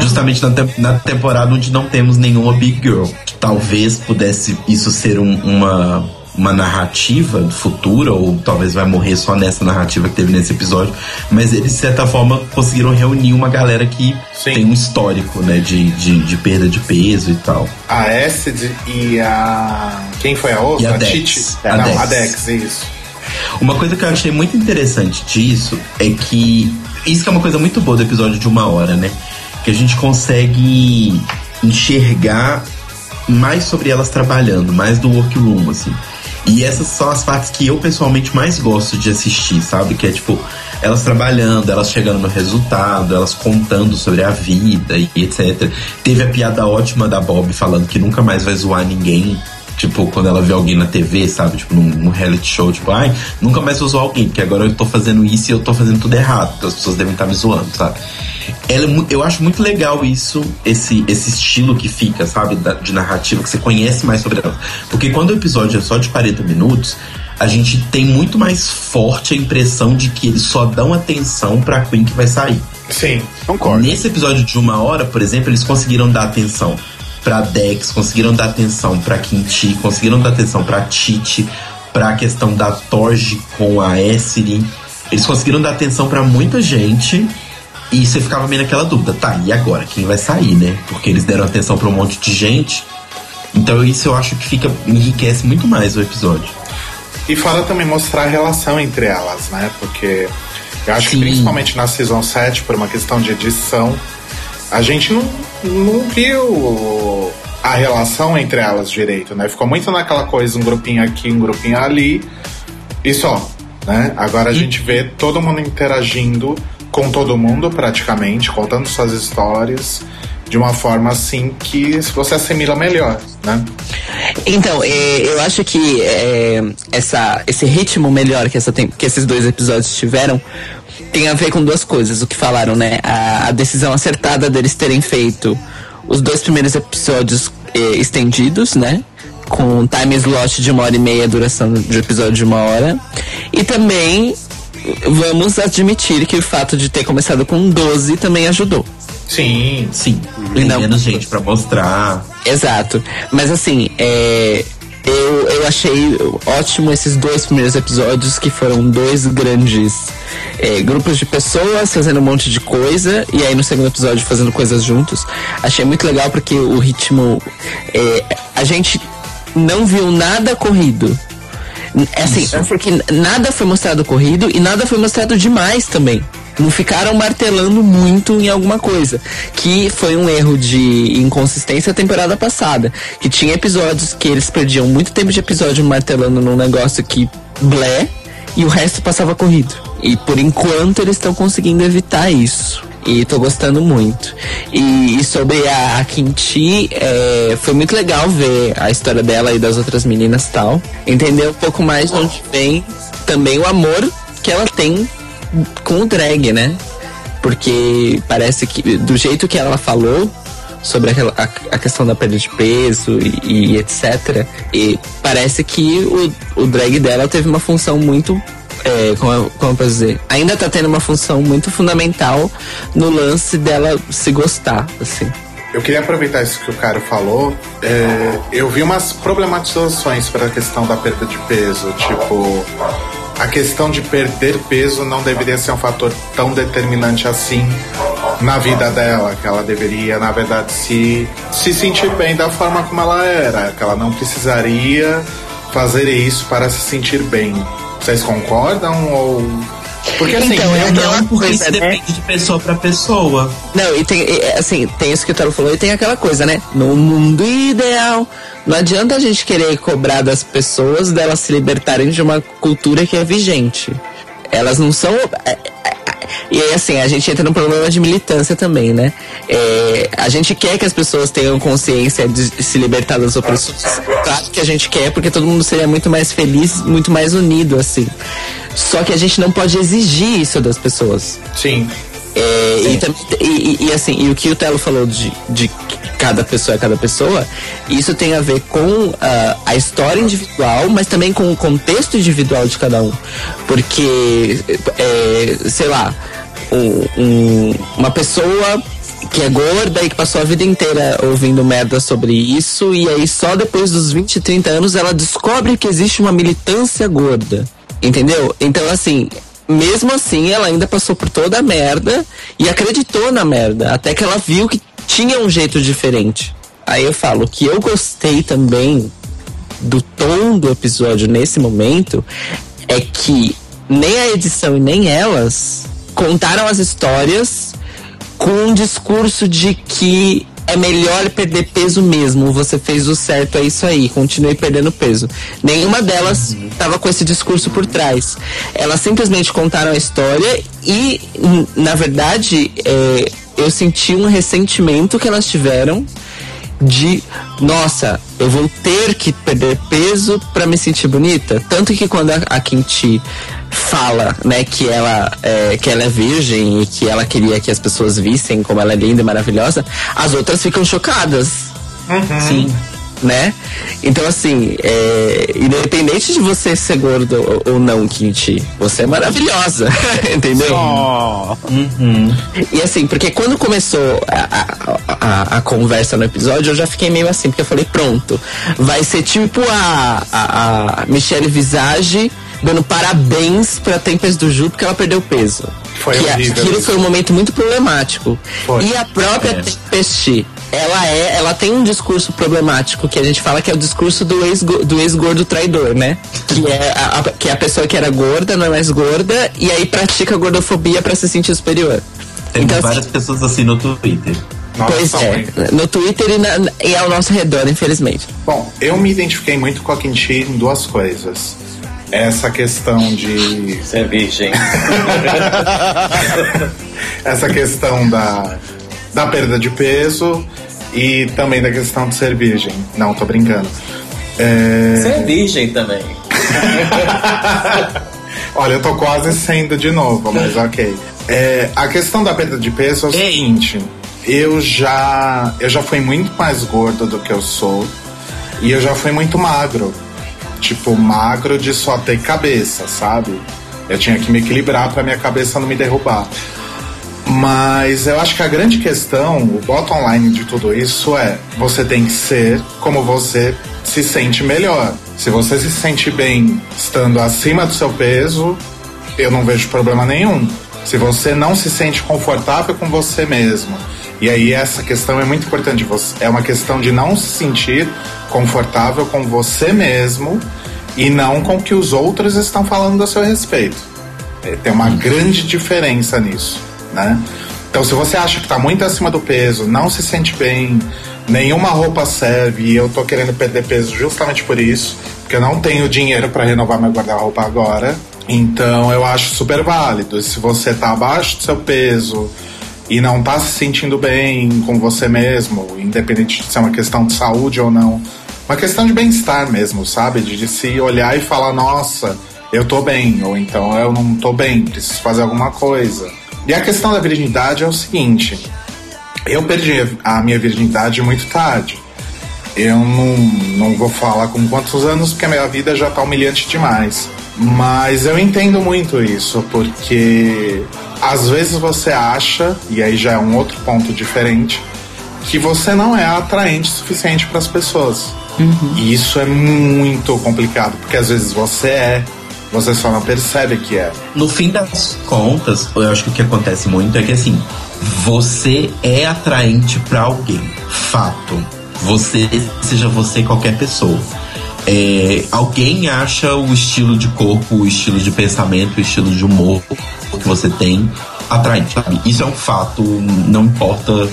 Justamente na, tem- na temporada onde não temos nenhuma Big Girl. Que talvez pudesse isso ser um- uma, uma narrativa futura, ou talvez vai morrer só nessa narrativa que teve nesse episódio. Mas eles, de certa forma, conseguiram reunir uma galera que Sim. tem um histórico, né? De, de, de perda de peso e tal. A Acid e a. Quem foi a outra? E a Dex. Titi? A Não, Dex. a Dex, isso. Uma coisa que eu achei muito interessante disso é que. Isso que é uma coisa muito boa do episódio de uma hora, né? Que a gente consegue enxergar mais sobre elas trabalhando, mais do workroom, assim. E essas são as partes que eu pessoalmente mais gosto de assistir, sabe? Que é tipo, elas trabalhando, elas chegando no resultado, elas contando sobre a vida e etc. Teve a piada ótima da Bob falando que nunca mais vai zoar ninguém Tipo, quando ela vê alguém na TV, sabe? Tipo, num, num reality show, tipo, ai, nunca mais vou zoar alguém, porque agora eu tô fazendo isso e eu tô fazendo tudo errado. Então as pessoas devem estar me zoando, sabe? Ela é eu acho muito legal isso, esse, esse estilo que fica, sabe? da- de narrativa, que você conhece mais sobre ela. Porque quando o episódio é só de 40 minutos, a gente tem muito mais forte a impressão de que eles só dão atenção pra Queen que vai sair. Sim. Concordo. Nesse episódio de uma hora, por exemplo, eles conseguiram dar atenção pra Dex, conseguiram dar atenção pra Kimchi, conseguiram dar atenção pra Titi, pra questão da Torge com a Essiri. Eles conseguiram dar atenção pra muita gente e você ficava meio naquela dúvida, tá, e agora? Quem vai sair, né? Porque eles deram atenção pra um monte de gente. Então isso eu acho que fica enriquece muito mais o episódio. E fora também mostrar a relação entre elas, né? Porque eu acho Sim. que principalmente na Season 7, por uma questão de edição, a gente não, não viu a relação entre elas direito, né? Ficou muito naquela coisa, um grupinho aqui, um grupinho ali, e só, né? Agora a gente vê todo mundo interagindo com todo mundo praticamente, contando suas histórias de uma forma assim que você assimila melhor, né? Então, é, eu acho que é, essa, esse ritmo melhor que, essa, que esses dois episódios tiveram tem a ver com duas coisas. O que falaram, né? A, a decisão acertada deles terem feito os dois primeiros episódios é, estendidos, né? Com um time slot de uma hora e meia, duração de episódio de uma hora. E também vamos admitir que o fato de ter começado com 12 também ajudou. Sim, Sim, tem menos gente pra mostrar. Exato. Mas assim, é, eu, eu achei ótimo esses dois primeiros episódios, que foram dois grandes é, grupos de pessoas fazendo um monte de coisa, e aí no segundo episódio fazendo coisas juntos. Achei muito legal porque o ritmo. é, a gente não viu nada corrido. É Assim, Isso. porque nada foi mostrado corrido e nada foi mostrado demais também. Não ficaram martelando muito em alguma coisa. Que foi um erro de inconsistência temporada passada. Que tinha episódios que eles perdiam muito tempo de episódio martelando num negócio que blé e o resto passava corrido. E por enquanto eles estão conseguindo evitar isso. E tô gostando muito. E, e sobre a, a Kimchi, é, foi muito legal ver a história dela e das outras meninas tal. Entender um pouco mais de onde vem também o amor que ela tem com o drag, né? porque parece que do jeito que ela falou sobre a, a, a questão da perda de peso e, e etc. E parece que o, o drag dela teve uma função muito é, como, como eu posso dizer, ainda tá tendo uma função muito fundamental no lance dela se gostar, assim. Eu queria aproveitar isso que o cara falou. É, eu vi umas problematizações para a questão da perda de peso. Tipo, a questão de perder peso não deveria ser um fator tão determinante assim na vida dela, que ela deveria, na verdade, se, se sentir bem da forma como ela era, que ela não precisaria fazer isso para se sentir bem. Vocês concordam ou porque assim, então, é não, porque coisa, isso né? depende de pessoa para pessoa. Não, e tem, assim, tem isso que o Taro falou e tem aquela coisa, né? No mundo ideal, não adianta a gente querer cobrar das pessoas delas se libertarem de uma cultura que é vigente. Elas não são. E aí, assim, a gente entra no problema de militância também, né? É, a gente quer que as pessoas tenham consciência de se libertar das opressões. Claro que a gente quer, porque todo mundo seria muito mais feliz, muito mais unido, assim. Só que a gente não pode exigir isso das pessoas. Sim. É, e, e, e, assim, e o que o Telo falou de, de cada pessoa é cada pessoa, isso tem a ver com uh, a história individual, mas também com o contexto individual de cada um. Porque, é, sei lá, um, um, uma pessoa que é gorda e que passou a vida inteira ouvindo merda sobre isso, e aí só depois dos 20, 30 anos ela descobre que existe uma militância gorda. Entendeu? Então, assim, mesmo assim, ela ainda passou por toda a merda e acreditou na merda. Até que ela viu que tinha um jeito diferente. Aí eu falo que eu gostei também do tom do episódio nesse momento é que nem a edição e nem elas contaram as histórias com um discurso de que é melhor perder peso mesmo. Você fez o certo, é isso aí. Continue perdendo peso. Nenhuma delas estava com esse discurso por trás. Elas simplesmente contaram a história e, na verdade, é, eu senti um ressentimento que elas tiveram de nossa, eu vou ter que perder peso para me sentir bonita. Tanto que quando a, a fala, né, que ela, é, que ela é virgem e que ela queria que as pessoas vissem como ela é linda e maravilhosa, as outras ficam chocadas. Uhum. Sim né? Então, assim, é, independente de você ser gordo ou não, Kinti, você é maravilhosa, <laughs> entendeu? Oh. Uhum. E assim, porque quando começou a, a, a, conversa no episódio, eu já fiquei meio assim, porque eu falei, pronto, vai ser tipo a, a, a Michelle Visage dando parabéns pra Tempest do Ju porque ela perdeu peso. Foi que horrível. aquilo foi um momento muito problemático. Foi. E a própria é. Tempest ela é, ela tem um discurso problemático que a gente fala que é o discurso do ex do ex gordo traidor, né? Que é a, a, que é a pessoa que era gorda não é mais gorda e aí pratica gordofobia para se sentir superior. Tem então, várias assim, pessoas assim no Twitter. Nossa, pois é, no Twitter e, na, e ao nosso redor, infelizmente. Bom, eu me identifiquei muito com a Kimchi em duas coisas. Essa questão de. Ser virgem. <laughs> Essa questão da da perda de peso e também da questão de ser virgem. Não, tô brincando. É... Ser virgem também. <laughs> Olha, eu tô quase sendo de novo, mas ok. É, a questão da perda de peso é o seguinte: eu já, eu já fui muito mais gordo do que eu sou e eu já fui muito magro. Tipo, magro de só ter cabeça, sabe? Eu tinha que me equilibrar para minha cabeça não me derrubar. Mas eu acho que a grande questão, o bottom line de tudo isso é: você tem que ser como você se sente melhor. Se você se sente bem estando acima do seu peso, eu não vejo problema nenhum. Se você não se sente confortável com você mesmo, e aí essa questão é muito importante. É uma questão de não se sentir confortável com você mesmo e não com o que os outros estão falando a seu respeito. É, tem uma grande diferença nisso né? Então, se você acha que está muito acima do peso, não se sente bem, nenhuma roupa serve, e eu tô querendo perder peso justamente por isso, porque eu não tenho dinheiro para renovar meu guarda-roupa agora. Então, eu acho super válido. Se você tá abaixo do seu peso e não tá se sentindo bem com você mesmo, independente de ser uma questão de saúde ou não, uma questão de bem-estar mesmo, sabe? De, de se olhar e falar, nossa, eu tô bem, ou então eu não tô bem, preciso fazer alguma coisa E a questão da virgindade é o seguinte: eu perdi a minha virgindade muito tarde. Eu não, não vou falar com quantos anos, porque a minha vida já tá humilhante demais. Mas eu entendo muito isso, porque às vezes você acha, e aí já é um outro ponto diferente, que você não é atraente o suficiente para as pessoas. E isso é muito complicado, porque às vezes você é, você só não percebe que é. No fim das contas, eu acho que o que acontece muito é que assim, você é atraente pra alguém. Fato. Você, seja você qualquer pessoa. É, alguém acha o estilo de corpo, o estilo de pensamento, o estilo de humor que você tem atraente, sabe? Isso é um fato, não importa.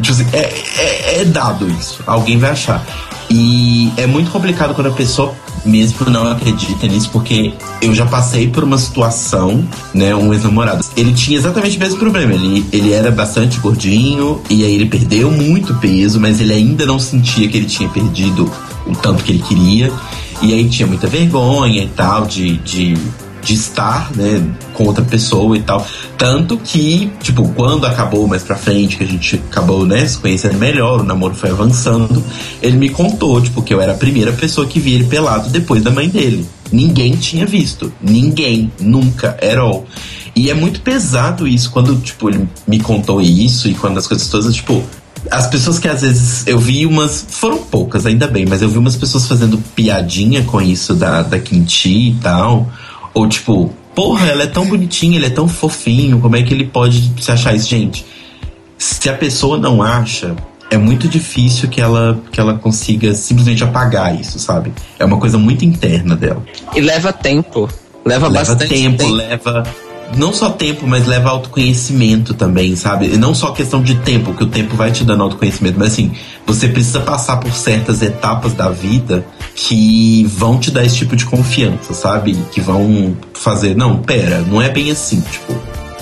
Tipo assim, é, é- é dado isso. Alguém vai achar. E é muito complicado quando a pessoa mesmo não acredita nisso, porque eu já passei por uma situação, né? Um ex-namorado. Ele tinha exatamente o mesmo problema. Ele, ele era bastante gordinho, e aí ele perdeu muito peso, mas ele ainda não sentia que ele tinha perdido o tanto que ele queria. E aí tinha muita vergonha e tal de, de, de estar, né, com outra pessoa e tal. Tanto que, tipo, quando acabou mais pra frente, que a gente acabou, né, se conhecendo melhor, o namoro foi avançando, ele me contou, tipo, que eu era a primeira pessoa que via ele pelado depois da mãe dele. Ninguém tinha visto. Ninguém. Nunca. At all. E é muito pesado isso quando, tipo, ele me contou isso e quando as coisas todas, tipo, as pessoas que às vezes eu vi umas. Foram poucas, ainda bem, mas eu vi umas pessoas fazendo piadinha com isso da, da Kimchi e tal. Ou tipo, porra, ela é tão bonitinha, ele é tão fofinho, como é que ele pode se achar isso? Gente, se a pessoa não acha, é muito difícil que ela, que ela consiga simplesmente apagar isso, sabe? É uma coisa muito interna dela. E leva tempo. Leva, Leva bastante tempo, tempo. leva. Não só tempo, mas leva autoconhecimento também, sabe? E não só questão de tempo, que o tempo vai te dando autoconhecimento, mas assim, você precisa passar por certas etapas da vida que vão te dar esse tipo de confiança, sabe? Que vão fazer, não, pera, não é bem assim, tipo,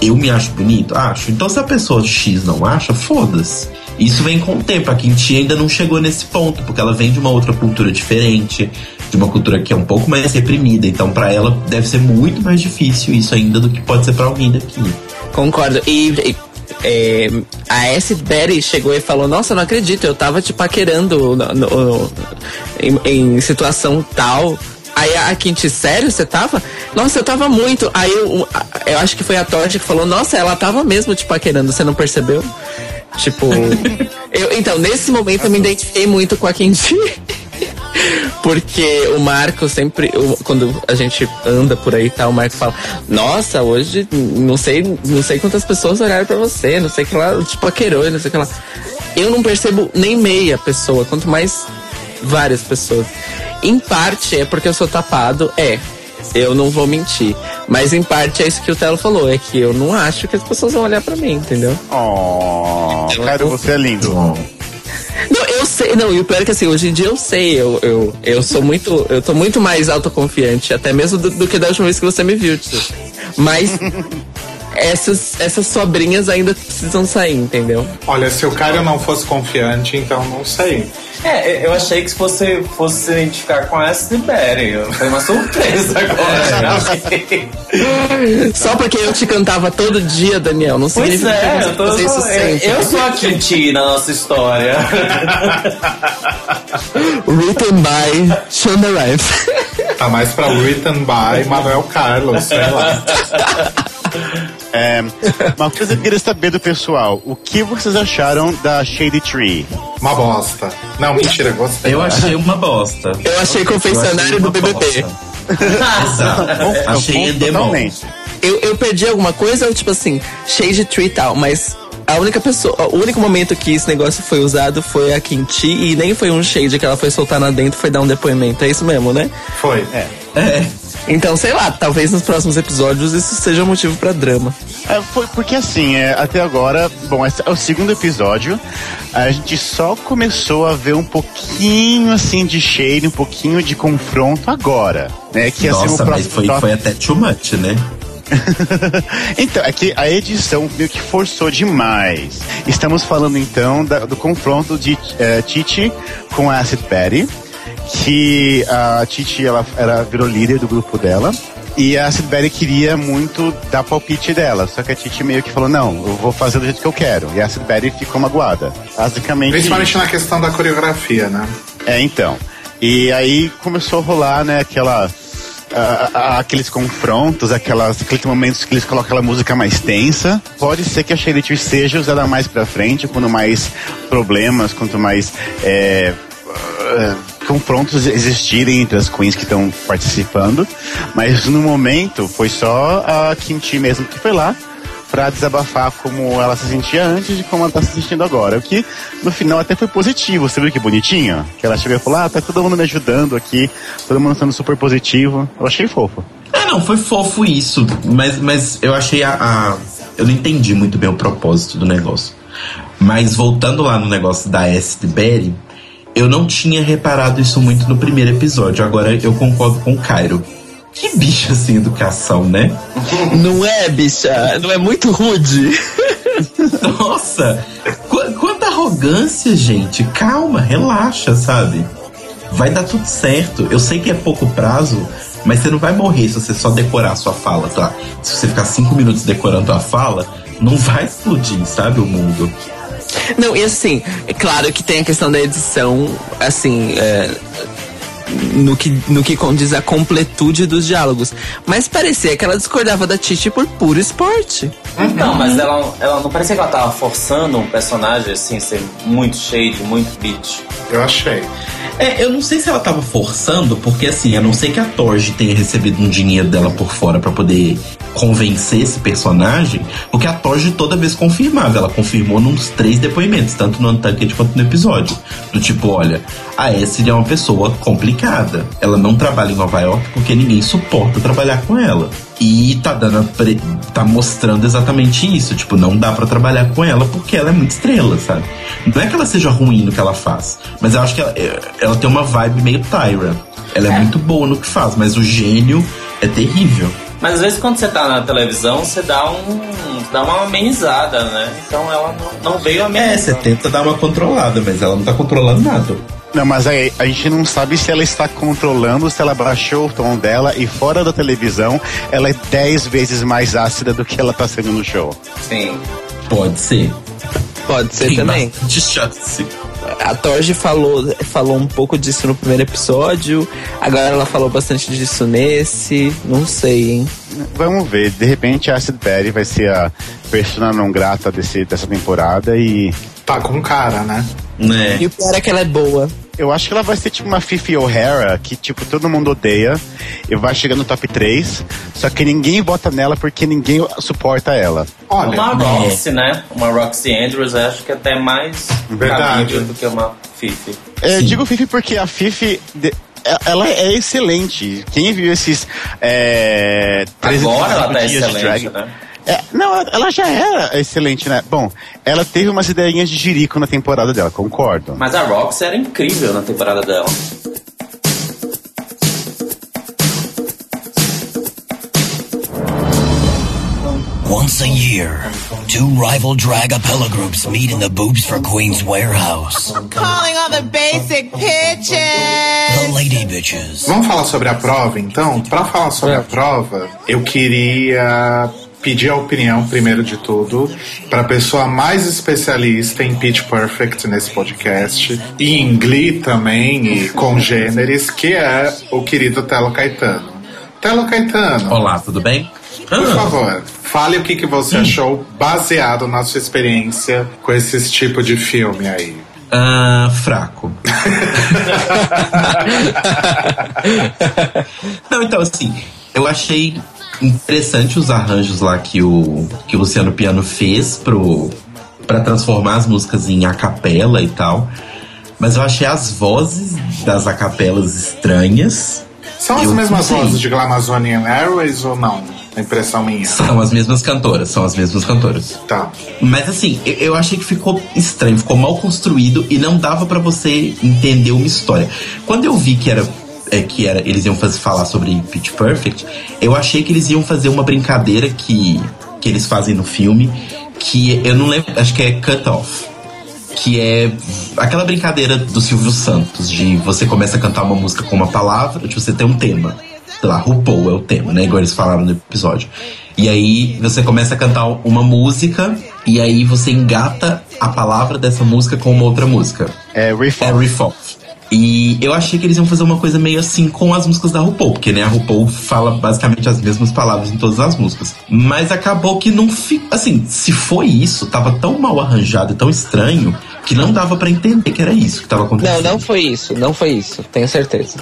eu me acho bonito? Acho. Então se a pessoa X não acha, foda-se. Isso vem com o tempo. A Quinti ainda não chegou nesse ponto, porque ela vem de uma outra cultura diferente, de uma cultura que é um pouco mais reprimida. Então, pra ela, deve ser muito mais difícil isso ainda do que pode ser pra alguém daqui. Concordo. E, e, é, a S. Berry chegou e falou: Nossa, eu não acredito, eu tava te paquerando no- no- em, em situação tal. Aí a Quinti, sério, você tava? Nossa, eu tava muito. Aí eu, eu acho que foi a Todd que falou: Nossa, ela tava mesmo te paquerando, você não percebeu? Tipo, <laughs> eu, então, nesse momento eu me identifiquei muito com a Quinti. <laughs> Porque o Marco sempre, o- quando a gente anda por aí e tal, o Marco fala: Nossa, hoje não sei, não sei quantas pessoas olharam pra você, não sei que lá, tipo, paquerou, não sei que lá. Eu não percebo nem meia pessoa, quanto mais várias pessoas. Em parte é porque eu sou tapado, é. Eu não vou mentir. Mas em parte é isso que o Telo falou, é que eu não acho que as pessoas vão olhar pra mim, entendeu? Oh, Eu- Cairo, você é lindo. Eu sei, não, e o pior é que assim, hoje em dia eu sei, eu, eu, eu sou muito, eu tô muito mais autoconfiante, até mesmo do, do que da última vez que você me viu, tio. Mas essas, essas sobrinhas ainda precisam sair, entendeu? Olha, se o cara não fosse confiante, então não sei. É, eu achei que se você fosse se identificar com essa Berry, foi uma surpresa <laughs> agora. <laughs> Só porque eu te cantava todo dia, Daniel, não Pois significa é, eu, tô, sempre. eu sou a Quinti na nossa história. <laughs> Written by Shonda Rhimes. Tá mais pra written by Manuel Carlos, sei lá. É, uma coisa que eu queria saber do pessoal: o que vocês acharam da Shady Tree? Uma bosta. Não, mentira, gostei. Eu achei uma bosta. Eu achei confessionário Eu do <laughs> achei BBB. achei totalmente. Eu, eu perdi alguma coisa tipo assim, shade tree e tal, mas a única pessoa, o único momento que esse negócio foi usado foi a Quinti e nem foi um shade que ela foi soltar na dentro, foi dar um depoimento. É isso mesmo, né? Foi. É. Então, sei lá, talvez nos próximos episódios isso seja motivo pra drama. É, foi porque assim, é, até agora, bom, esse é o segundo episódio. A gente só começou a ver um pouquinho assim de shade, um pouquinho de confronto agora, né? Que Nossa, mas próximo foi, foi até too much, né? <laughs> então, é que a edição meio que forçou demais. Estamos falando então da- do confronto de eh, Titi com a Acid Betty, que a Titi ela, ela virou líder do grupo dela. E a Sidberry queria muito dar palpite dela, só que a Titi meio que falou: não, eu vou fazer do jeito que eu quero. E a Sidberry ficou magoada. Basicamente. Principalmente na questão da coreografia, né? É, então. E aí começou a rolar, né, aquela. a- a- aqueles confrontos, aquelas, aqueles momentos que eles colocam aquela música mais tensa. Pode ser que a Charity seja usada mais pra frente, quando mais problemas, quanto mais é, confrontos existirem entre as queens que estão participando. Mas no momento foi só a Kimchi mesmo que foi lá pra desabafar como ela se sentia antes de como ela tá se sentindo agora. O que no final até foi positivo. Você viu que bonitinho? Que ela chegou e falou: Ah, tá todo mundo me ajudando aqui, todo mundo sendo super positivo. Eu achei fofo. É, não, foi fofo isso, mas, mas eu achei a, a- Eu não entendi muito bem o propósito do negócio. Mas voltando lá no negócio da Acid Berry, eu não tinha reparado isso muito no primeiro episódio. Agora eu concordo com o Cairo. Que bicha sem educação, né? <laughs> Não é, bicha? Não é muito rude? <laughs> Nossa! qu- quanta arrogância, gente. Calma, relaxa, sabe? Vai dar tudo certo. Eu sei que é pouco prazo, mas você não vai morrer se você só decorar a sua fala, tá? Se você ficar cinco minutos decorando a fala, não vai explodir, sabe, o mundo. Não, e assim, é claro que tem a questão da edição, assim, é, no, que, no que condiz a completude dos diálogos. Mas parecia que ela discordava da Titi por puro esporte. Não, mas ela, ela não parecia que ela tava forçando um personagem assim, ser muito shade, muito bitch. Eu achei. É, eu não sei se ela tava forçando, porque assim, a não ser que a Torge tenha recebido um dinheiro dela por fora pra poder convencer esse personagem, porque a Torge toda vez confirmava, ela confirmou nos três depoimentos, tanto no Untucked quanto no episódio. Do tipo, olha, a Essie é uma pessoa complicada. Ela não trabalha em Nova York porque ninguém suporta trabalhar com ela. E tá dando pre- tá mostrando exatamente isso, tipo, não dá pra trabalhar com ela porque ela é muito estrela, sabe? Não é que ela seja ruim no que ela faz, mas eu acho que ela, é- ela tem uma vibe meio Tyra. Ela é, muito boa no que faz, mas o gênio é terrível. Mas às vezes quando você tá na televisão, você dá um. dá uma amenizada, né? Então ela não, não veio É, amenizar. você tenta dar uma controlada, mas ela não tá controlando nada. Não, mas aí a gente não sabe se ela está controlando, se ela baixou o tom dela e fora da televisão ela é 10 vezes mais ácida do que ela tá sendo no show. Sim. Pode ser. Pode ser Tem também. chance. A Torge falou, falou um pouco disso no primeiro episódio, agora ela falou bastante disso nesse, não sei, hein? Vamos ver, de repente a Acid Berry vai ser a persona não grata desse, dessa temporada e Tá com cara, né? Né? E o pior é que ela é boa. Eu acho que ela vai ser tipo uma Fifi O'Hara, que tipo todo mundo odeia e vai chegar no top 3, só que ninguém vota nela porque ninguém suporta ela. Olha, Uma Roxy, né? Uma Roxy Andrews, eu acho que até mais Verdade. do que uma Fifi. É, eu digo Fifi porque a Fifi. de- é- ela é excelente. Quem viu esses. É, 13 Agora ela tá excelente, drag- né? É, não, ela- já era excelente, né? Bom, ela teve umas ideinhas de jirico na temporada dela, concordo. Mas a Roxy era incrível na temporada dela. Once a year, two rival drag appella groups meet in the Boobs for Queens warehouse. Calling all the basic bitches. The Lady Bitches. Vamos falar sobre a prova, então? Pra falar sobre a prova, eu queria pedir a opinião, primeiro de tudo, pra pessoa mais especialista em Pitch Perfect nesse podcast, e em Glee também, e congêneres, que é o querido Telo Caetano. Telo Caetano, Olá, tudo bem? por Ah, favor, fale o que, que você achou baseado na sua experiência com esse tipo de filme aí. ah, fraco. <laughs> Não, então assim, eu achei interessante os arranjos lá que o, que o Luciano Piano fez pro, pra transformar as músicas em acapela e tal. Mas eu achei as vozes das acapelas estranhas. São as Eu mesmas sei. vozes de Glamazonian Airways ou não? A impressão minha. São as mesmas cantoras, são as mesmas cantoras. Tá. Mas assim, eu- eu achei que ficou estranho, ficou mal construído e não dava pra você entender uma história. Quando eu vi que era é, que era eles iam fazer, falar sobre Pitch Perfect, eu achei que eles iam fazer uma brincadeira que que eles fazem no filme, que eu não lembro, acho que é Cut Off. Que é aquela brincadeira do Silvio Santos, de você começa a cantar uma música com uma palavra, de você tem um tema. sei lá, RuPaul é o tema, né? Igual eles falaram no episódio. E aí você começa a cantar uma música e aí você engata a palavra dessa música com uma outra música. É riff É riff off. E eu achei que eles iam fazer uma coisa meio assim com as músicas da RuPaul, porque né, a RuPaul fala basicamente as mesmas palavras em todas as músicas. Mas acabou que não fica. Assim, se foi isso, tava tão mal arranjado e tão estranho que não dava pra entender que era isso que tava Não, acontecendo. não foi isso, não foi isso, tenho certeza.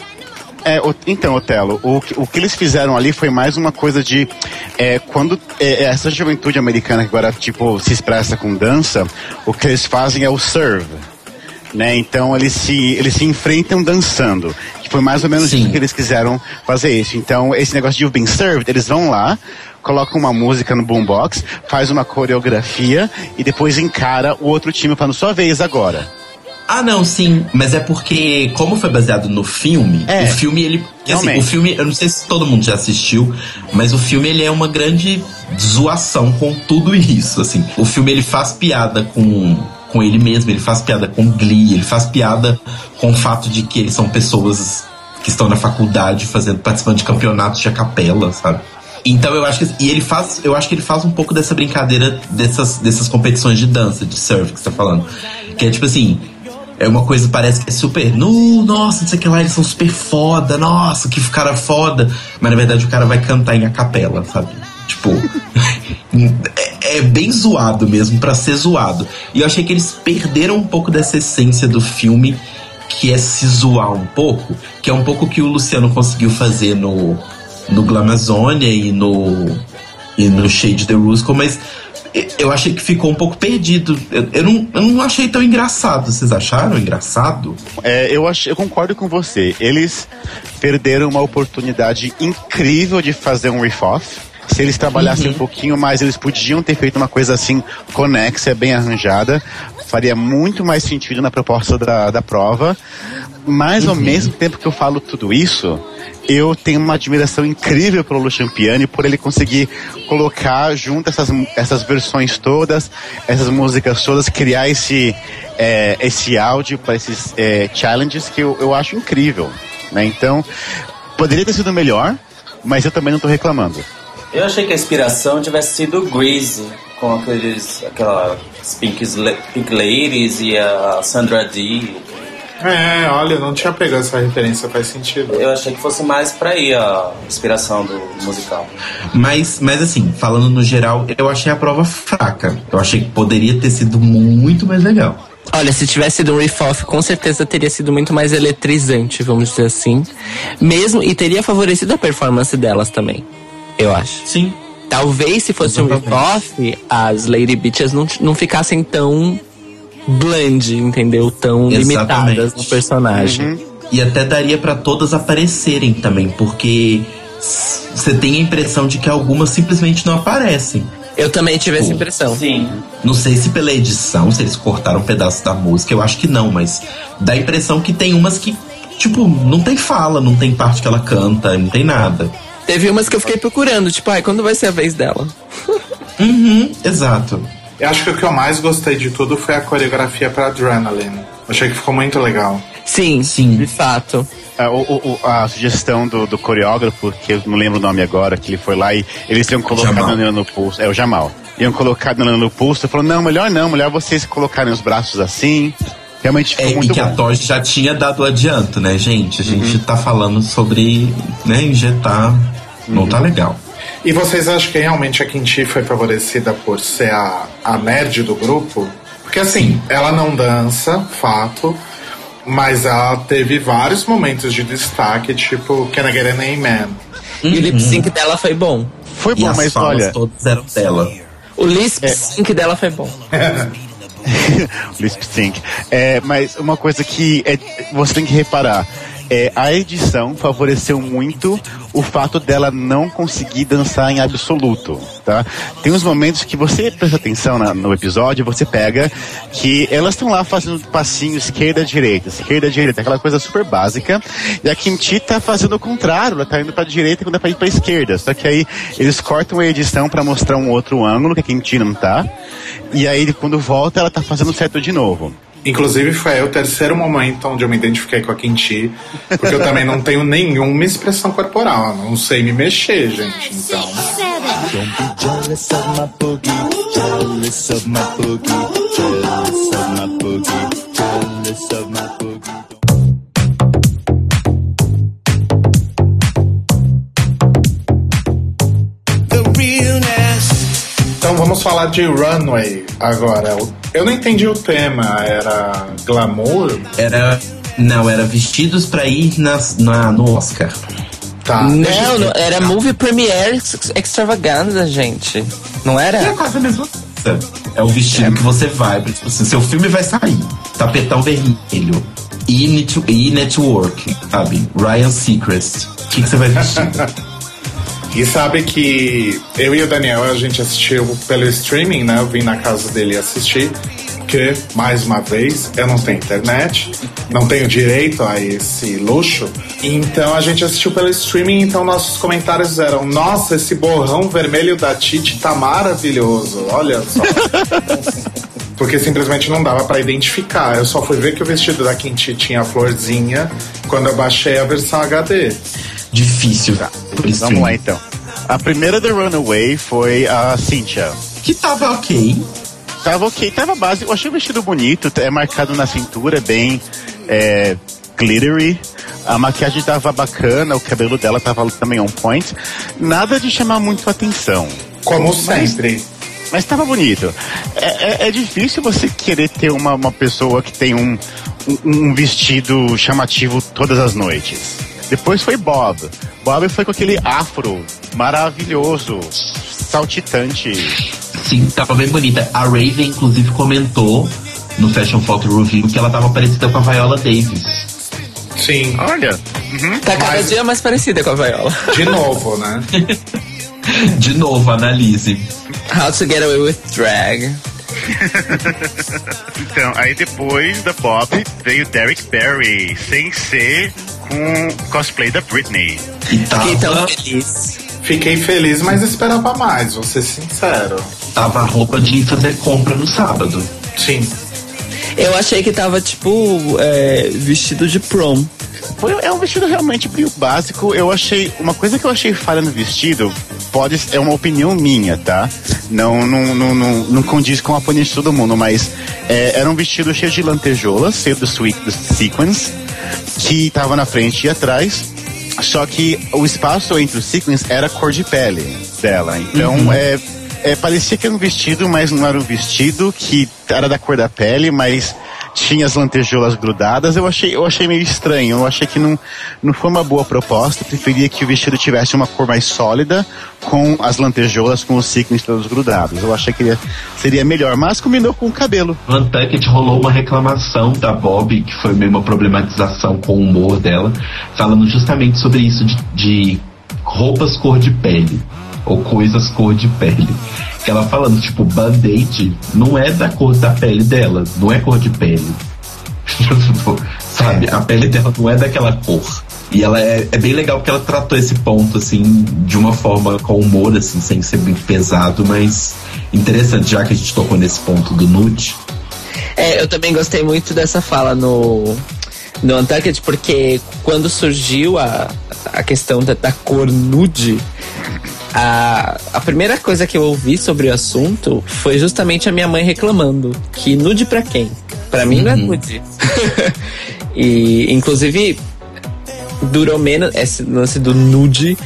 É, o- então, Otelo, o, que- o que eles fizeram ali foi mais uma coisa de. é, quando é, essa juventude americana que agora, tipo, se expressa com dança, o que eles fazem é o serve. Né? Então eles se, eles se enfrentam dançando. Que foi mais ou menos Sim. isso que eles quiseram fazer isso. Então, esse negócio de You've Been Served, eles vão lá, colocam uma música no boombox, faz uma coreografia e depois encara o outro time falando sua vez agora. Ah, não, sim. Mas é porque, como foi baseado no filme, É, o filme, ele. Assim, o filme, eu não sei se todo mundo já assistiu, mas o filme ele é uma grande zoação com tudo isso. Assim, o filme ele faz piada com, com ele mesmo, ele faz piada com Glee, ele faz piada com o fato de que eles são pessoas que estão na faculdade fazendo, participando de campeonatos de capela, sabe? Então eu acho que e ele faz, eu acho que ele faz um pouco dessa brincadeira dessas, dessas competições de dança, de surf que você tá falando. Que é tipo assim, é uma coisa parece que é super, no, nossa, não sei o que lá, eles são super foda, nossa, que cara foda. Mas na verdade o cara vai cantar em a capela, sabe? Tipo, <laughs> é, é bem zoado mesmo pra ser zoado. E eu achei que eles perderam um pouco dessa essência do filme, que é se zoar um pouco, que é um pouco que o Luciano conseguiu fazer no, no Glamazônia e no, e no Shade the Rusical, mas eu achei que ficou um pouco perdido. Eu, eu, não, eu não achei tão engraçado. Vocês acharam engraçado? É, eu, ach, eu concordo com você. Eles perderam uma oportunidade incrível de fazer um riff-off. Se eles trabalhassem um pouquinho mais, eles podiam ter feito uma coisa assim conexa, bem arranjada. Faria muito mais sentido na proposta da, da prova. Mas ao mesmo tempo que eu falo tudo isso, eu tenho uma admiração incrível pelo Lu Champiani por ele conseguir colocar junto essas, essas versões todas, essas músicas todas, criar esse, é, esse áudio para esses é, challenges que eu, eu acho incrível. Né? Então, poderia ter sido melhor, mas eu também não estou reclamando. Eu achei que a inspiração tivesse sido Grease, com aqueles, aquelas Pink, Pink Ladies e a Sandra Dee. É, olha, eu não tinha pegado essa referência, faz sentido. Eu achei que fosse mais pra aí a inspiração do musical. Mas, mas assim, falando no geral, eu achei a prova fraca. Eu achei que poderia ter sido muito mais legal. Olha, se tivesse sido um riff-off, com certeza teria sido muito mais eletrizante, vamos dizer assim. Mesmo, e teria favorecido a performance delas também, eu acho. Sim. Talvez se fosse um riff-off, as Lady Bitches não, não ficassem tão bland, entendeu? Tão Exatamente. limitadas no personagem. E até daria pra todas aparecerem também, porque você tem a impressão de que algumas simplesmente não aparecem. Eu também tive essa impressão. Sim. Não sei se pela edição, se eles cortaram um pedaço da música, eu acho que não, mas dá a impressão que tem umas que, tipo, não tem fala, não tem parte que ela canta, não tem nada. Teve umas que eu fiquei procurando, tipo, ai, quando vai ser a vez dela? <laughs> Uhum, exato. Eu acho que o que eu mais gostei de tudo foi a coreografia pra Adrenaline. Achei que ficou muito legal. Sim, Sim. de fato. Ah, o- o- o- a sugestão do, do coreógrafo, que eu não lembro o nome agora, que ele foi lá e eles iam colocar Jamal. a Nana no pulso. É o Jamal. Iam colocar a Nana no pulso. Falou: não, melhor não, melhor vocês colocarem os braços assim. Realmente ficou É, e muito que a bom. Todd já tinha dado adianto, né, gente? A gente tá falando sobre, né, injetar. Não tá legal. E vocês acham que realmente a Kinti foi favorecida por ser a, a nerd do grupo? Porque assim, ela não dança, fato, mas ela teve vários momentos de destaque, tipo Can I Get an Amen? E o lip sync dela foi bom. Foi E bom, as mas falas olha. todas eram dela. O lip sync dela foi bom. <laughs> Lisp Sync. É, mas uma coisa que é, você tem que reparar. É, a edição favoreceu muito o fato dela não conseguir dançar em absoluto, tá? Tem uns momentos que você presta atenção na- no episódio, você pega que elas estão lá fazendo passinho esquerda, direita, esquerda, direita, aquela coisa super básica, e a Kimchi tá fazendo o contrário, ela tá indo pra direita quando é pra ir pra esquerda, só que aí eles cortam a edição pra mostrar um outro ângulo que a Kimchi não tá, e aí quando volta ela tá fazendo certo de novo. Inclusive, foi aí o terceiro momento onde eu me identifiquei com a Kinti, porque eu também não tenho nenhuma expressão corporal, não sei me mexer, gente. Então. Realness. Então vamos falar de Runway agora. Eu não entendi o tema, era glamour? Era. Não, era vestidos pra ir nas, na, no Oscar. Tá. Não, não, era Movie Premiere ex- Extravaganza, gente. Não É era? quase a mesma coisa. É o vestido que você vai. Tipo assim, seu filme vai sair. Tapetão vermelho. E, e network, sabe? Ryan Seacrest. O que, que você vai vestir? <laughs> E sabe que eu e o Daniel, a gente assistiu pelo streaming, né? Eu vim na casa dele assistir. Porque, mais uma vez, eu não tenho internet, não tenho direito a esse luxo. Então a gente assistiu pelo streaming, então nossos comentários eram: Nossa, esse borrão vermelho da Titi tá maravilhoso, olha só. <laughs> Porque simplesmente não dava pra identificar. Eu só fui ver que o vestido da Kinti tinha a florzinha quando eu baixei a versão HD. Difícil. Por isso. Vamos lá então. A primeira The Runaway foi a Cynthia. Que tava ok. Tava ok, tava base. Eu achei o vestido bonito, é marcado na cintura, bem é, glittery. A maquiagem tava bacana, o cabelo dela tava também on point. Nada de chamar muito atenção. Como sempre. Mas tava bonito. É, é- é difícil você querer ter uma, uma pessoa que tem um, um, um vestido chamativo todas as noites. Depois foi Bob. Bob foi com aquele afro maravilhoso, saltitante. Sim, tava bem bonita. A Raven, inclusive, comentou no Fashion Photo Review que ela tava parecida com a Viola Davis. Sim, Olha, Tá cada Mas- dia mais parecida com a Viola. de novo, né? <laughs> De novo, analise. How to Get Away with Drag. <laughs> Então, aí depois da Bob veio Derek Barry, sem ser com cosplay da Britney. E tava, Fiquei tão feliz. Fiquei feliz, mas esperava mais, vou ser sincero. tava a roupa de fazer compra no sábado. Sim. Eu achei que tava, tipo, é, vestido de prom. Foi, é um vestido realmente meio básico. Eu achei. Uma coisa que eu achei falha no vestido, pode é uma opinião minha, tá? Não, não, não, não, não condiz com a opinião de todo mundo, mas é, era um vestido cheio de lantejoulas, cheio do, sweet, do sequins, que tava na frente e atrás. Só que o espaço entre os sequins era cor de pele dela. Então é, é, parecia que era um vestido, mas não era um vestido que era da cor da pele, mas tinha as lantejoulas grudadas. Eu achei, eu achei meio estranho. Eu achei que não, não foi uma boa proposta. Eu preferia que o vestido tivesse uma cor mais sólida, com as lantejoulas, com os sequins todos grudados. Eu achei que seria melhor, mas combinou com o cabelo. Untucked rolou uma reclamação da Bob, que foi meio uma problematização com o humor dela, falando justamente sobre isso de, de roupas cor de pele, ou coisas cor de pele. Ela falando, tipo, band-aid não é da cor da pele dela, não é cor de pele. <laughs> Sabe, a pele dela não é daquela cor. E ela é, é bem legal porque ela tratou esse ponto, assim, de uma forma com humor, assim, sem ser muito pesado, mas interessante, já que a gente tocou nesse ponto do nude. É, eu também gostei muito dessa fala no, no Untucked, porque quando surgiu a, a questão da, da cor nude, a, a primeira coisa que eu ouvi sobre o assunto foi justamente a minha mãe reclamando que nude pra quem? Pra mim não é nude. <laughs> e, inclusive, durou menos, esse lance do nude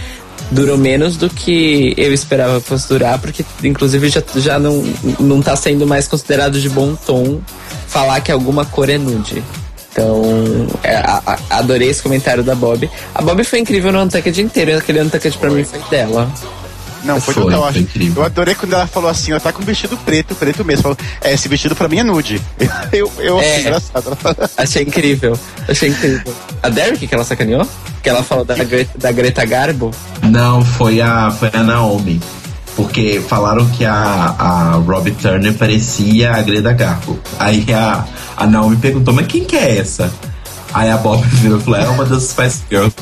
durou menos do que eu esperava que fosse durar, porque inclusive já, já não, não tá sendo mais considerado de bom tom falar que alguma cor é nude. Então, é, a- a- adorei esse comentário da Bob. A Bob foi incrível no Untucked inteiro, aquele Untucked pra mim foi dela. Não, foi, Foi, total. foi acho- incrível. Eu adorei quando ela falou assim, ela tá com um vestido preto, preto mesmo. Falou, é, esse vestido pra mim é nude. <laughs> Eu, eu achei É. engraçado. Ela falou, Achei incrível, achei incrível. A Derek que ela sacaneou? Que ela falou da, da Greta Garbo? Não, foi a, foi a Naomi. Porque falaram que a, a Robbie Turner parecia a Greta Garbo. Aí a, a Naomi perguntou, mas quem que é essa? Aí a Bob <laughs> virou e falou, é uma das Spice Girls.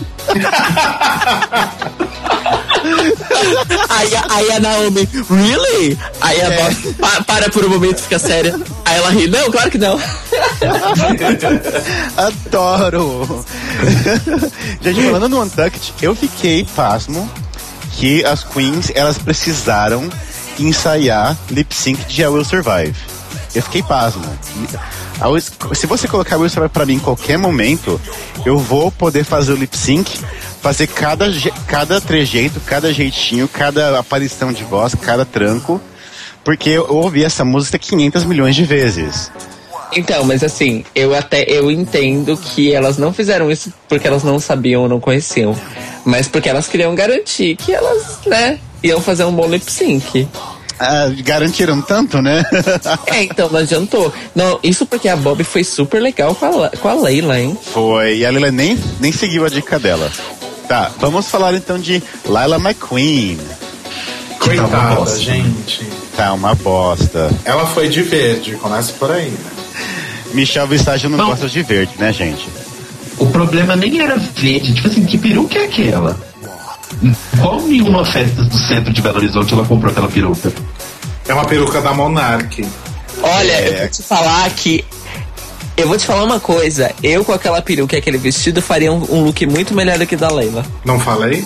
Aí, a- aí a Naomi, really? Aí a Bob pa- para por um momento, fica séria. Aí ela ri, não, claro que não. <laughs> Adoro! <laughs> Gente, falando no Untucked, eu fiquei pasmo que as queens, elas precisaram ensaiar lip sync de I Will Survive. Eu fiquei pasmo. Se você colocar I Will Survive pra mim em qualquer momento, eu vou poder fazer o lip sync, fazer cada, cada trejeito, cada jeitinho, cada aparição de voz, cada tranco, porque eu ouvi essa música 500 milhões de vezes. Então, mas assim, eu até eu entendo que elas não fizeram isso porque elas não sabiam ou não conheciam, mas porque elas queriam garantir que elas, né, iam fazer um bom lip sync. Ah, garantiram tanto, né? É, então não adiantou. Não, isso porque a Bob foi super legal com a, com a Leila, hein? Foi, e a Lila nem, nem seguiu a dica dela. Tá, vamos falar então de Lila McQueen. Que tá Coitada, bosta. gente. Tá uma bosta. Ela foi de verde, começa por aí, né? Michel Visage não Não. gosta de verde, né, gente? O problema nem era verde, tipo assim, que peruca é aquela? Qual nenhuma festa do centro de Belo Horizonte ela comprou aquela peruca? É uma peruca da Monark. Olha, É. eu vou te falar que. Eu vou te falar uma coisa. Eu com aquela peruca e aquele vestido faria um, um look muito melhor do que da Leila. Não falei?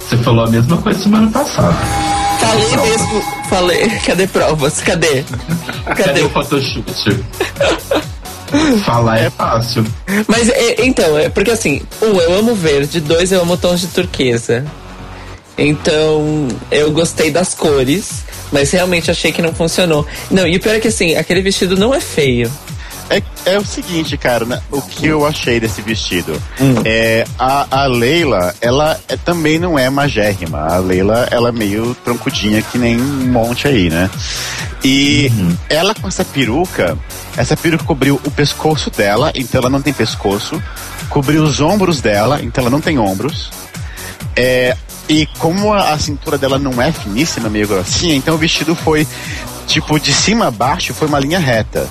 Você falou a mesma coisa semana passada. Falei Provas. mesmo. Falei. Cadê provas? Cadê? Cadê Cadê? o photoshoot? Falar é fácil. Mas é, então, é porque assim, um, eu amo verde, dois, eu amo tons de turquesa. Então, eu gostei das cores, mas realmente achei que não funcionou. Não, e o pior é que assim, aquele vestido não é feio. É, é o seguinte, cara, né, o que eu achei desse vestido. É, a, a Leila, ela é- também não é magérrima. A Leila, ela é meio troncudinha, que nem um monte aí, né? E ela com essa peruca, essa peruca cobriu o pescoço dela, então ela não tem pescoço. Cobriu os ombros dela, então ela não tem ombros. É, e como a, a cintura dela não é finíssima, meio grossinha, então o vestido foi tipo de cima a baixo, foi uma linha reta.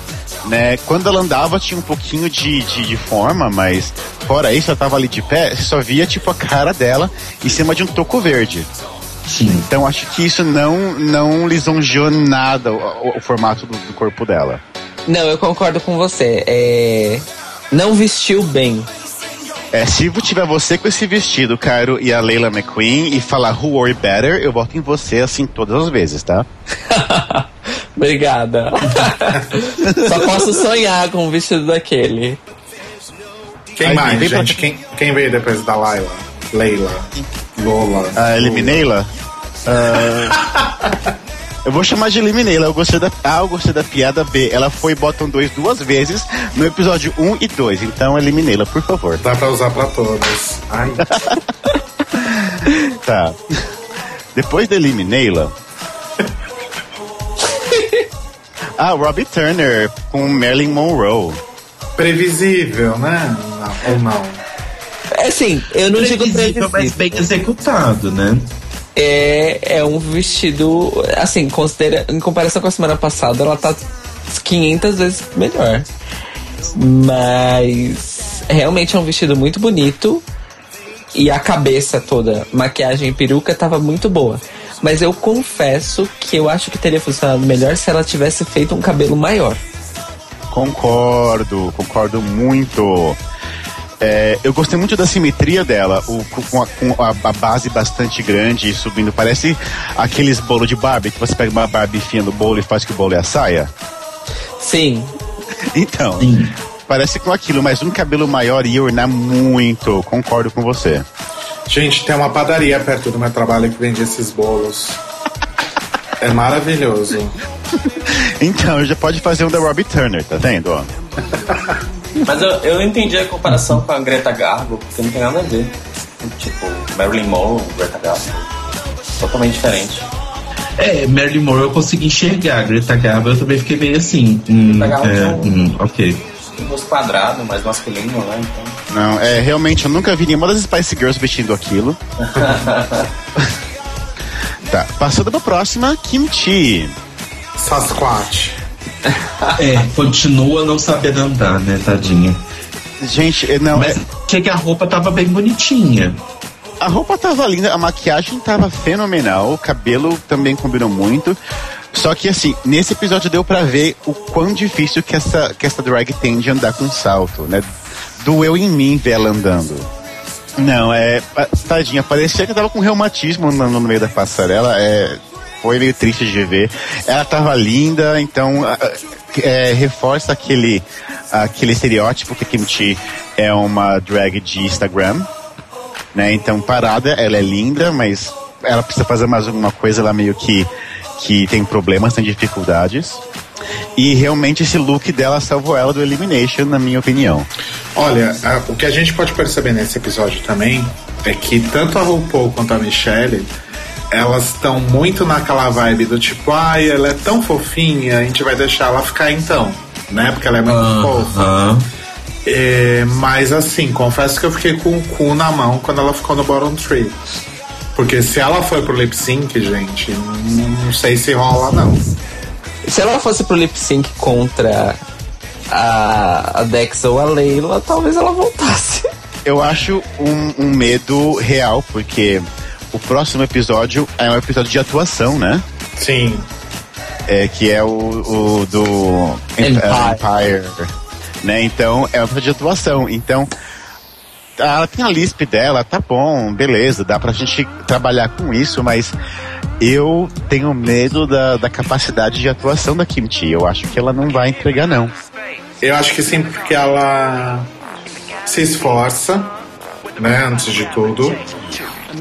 Né? Quando ela andava tinha um pouquinho de, de, de forma, mas fora isso, ela tava ali de pé, só via tipo a cara dela em cima de um toco verde. Sim. Então acho que isso não, não lisonjeou nada o, o- o formato do, do corpo dela. Não, eu concordo com você. É. Não vestiu bem. É, se tiver você com esse vestido, Caro, e a Leila McQueen, e falar Who Worry Better, eu voto em você assim todas as vezes, tá? <laughs> Obrigada. <laughs> Só posso sonhar com um vestido daquele. Quem Aí, mais, pra- gente? Quem, quem veio depois da Laila? Leila. Lola. A Eliminei-la? Ah, eu vou chamar de Eliminei-la. Eu gostei da A, eu gostei da piada B. Ela foi Bottom 2 duas vezes no episódio 1 e 2. Então eliminei-la, por favor. Dá pra usar pra todas. Ai, <laughs> Tá. Depois da Eliminei-la. Ah, Robbie Turner com Marilyn Monroe. previsível, né? Não, ou não. É assim, eu não digo Previsível, mas previsível. bem executado, né? É, é um vestido, assim, considera, em comparação com a semana passada, ela tá 500 vezes melhor. Mas realmente é um vestido muito bonito e a cabeça toda, maquiagem e peruca tava muito boa. Mas eu confesso que eu acho que teria funcionado melhor se ela tivesse feito um cabelo maior. Concordo, concordo muito. É, eu gostei muito da simetria dela, o, com, a, com a- a base bastante grande e subindo. Parece aqueles bolos de Barbie, que você pega uma Barbie enfia no bolo e faz que o bolo é a saia. Sim, Então, Sim. parece com aquilo, mas um cabelo maior ia ornar muito. Concordo com você. Gente, tem uma padaria perto do meu trabalho que vende esses bolos. É maravilhoso. Então, já pode fazer um da Robbie Turner, tá vendo? ó? Mas eu, eu entendi a comparação com a Greta Garbo, porque não tem nada a ver. Tipo, Marilyn Monroe, Greta Garbo. Totalmente diferente. É, Marilyn Monroe eu consegui enxergar. Greta Garbo eu também fiquei meio assim. Hum, Greta Garbo é, é um- hum, ok. Um rosto quadrado, mais masculino, né? Então. Não, é, realmente, eu nunca vi nenhuma das Spice Girls vestindo aquilo. <laughs> tá, passando pra próxima, Kimchi. Sasquatch. É, continua não sabendo andar, né, tadinha. Gente, é, não, Mas é, que a roupa tava bem bonitinha. a roupa tava linda, a maquiagem tava fenomenal, o cabelo também combinou muito. Só que assim, nesse episódio deu pra ver o quão difícil que essa, que essa drag tem de andar com salto, né? Doeu em mim ver ela andando. Não, é. Tadinha, parecia que tava com reumatismo no, no meio da passarela. É, foi meio triste de ver. Ela tava linda, então é, reforça aquele, aquele estereótipo que a Kimchi é uma drag de Instagram. Né? Então, parada, ela é linda, mas ela precisa fazer mais alguma coisa, ela meio que, que tem problemas, tem dificuldades. E realmente esse look dela salvou ela do Elimination, na minha opinião. Olha, a- o que a gente pode perceber nesse episódio também é que tanto a RuPaul quanto a Michelle elas estão muito naquela vibe do tipo, ai, ela é tão fofinha, a gente vai deixar ela ficar então, né? Porque ela é muito fofa. Aham. É, mas assim, confesso que eu fiquei com o cu na mão quando ela ficou no bottom tree. Porque se ela foi pro lip sync, gente, não, não sei se rola não. Se ela fosse pro lip sync contra a, a Dex ou a Leila, talvez ela voltasse. Eu acho um, um medo real, porque o próximo episódio é um episódio de atuação, né? Sim. É, que é o, o do Empire. Empire, né? Então, é um episódio de atuação. Então, ela tem a lisp dela, tá bom, beleza, dá pra gente trabalhar com isso, mas eu tenho medo da, da capacidade de atuação da Kimchi. Eu acho que ela não vai entregar, não. Eu acho que sim, porque ela se esforça, né, antes de tudo.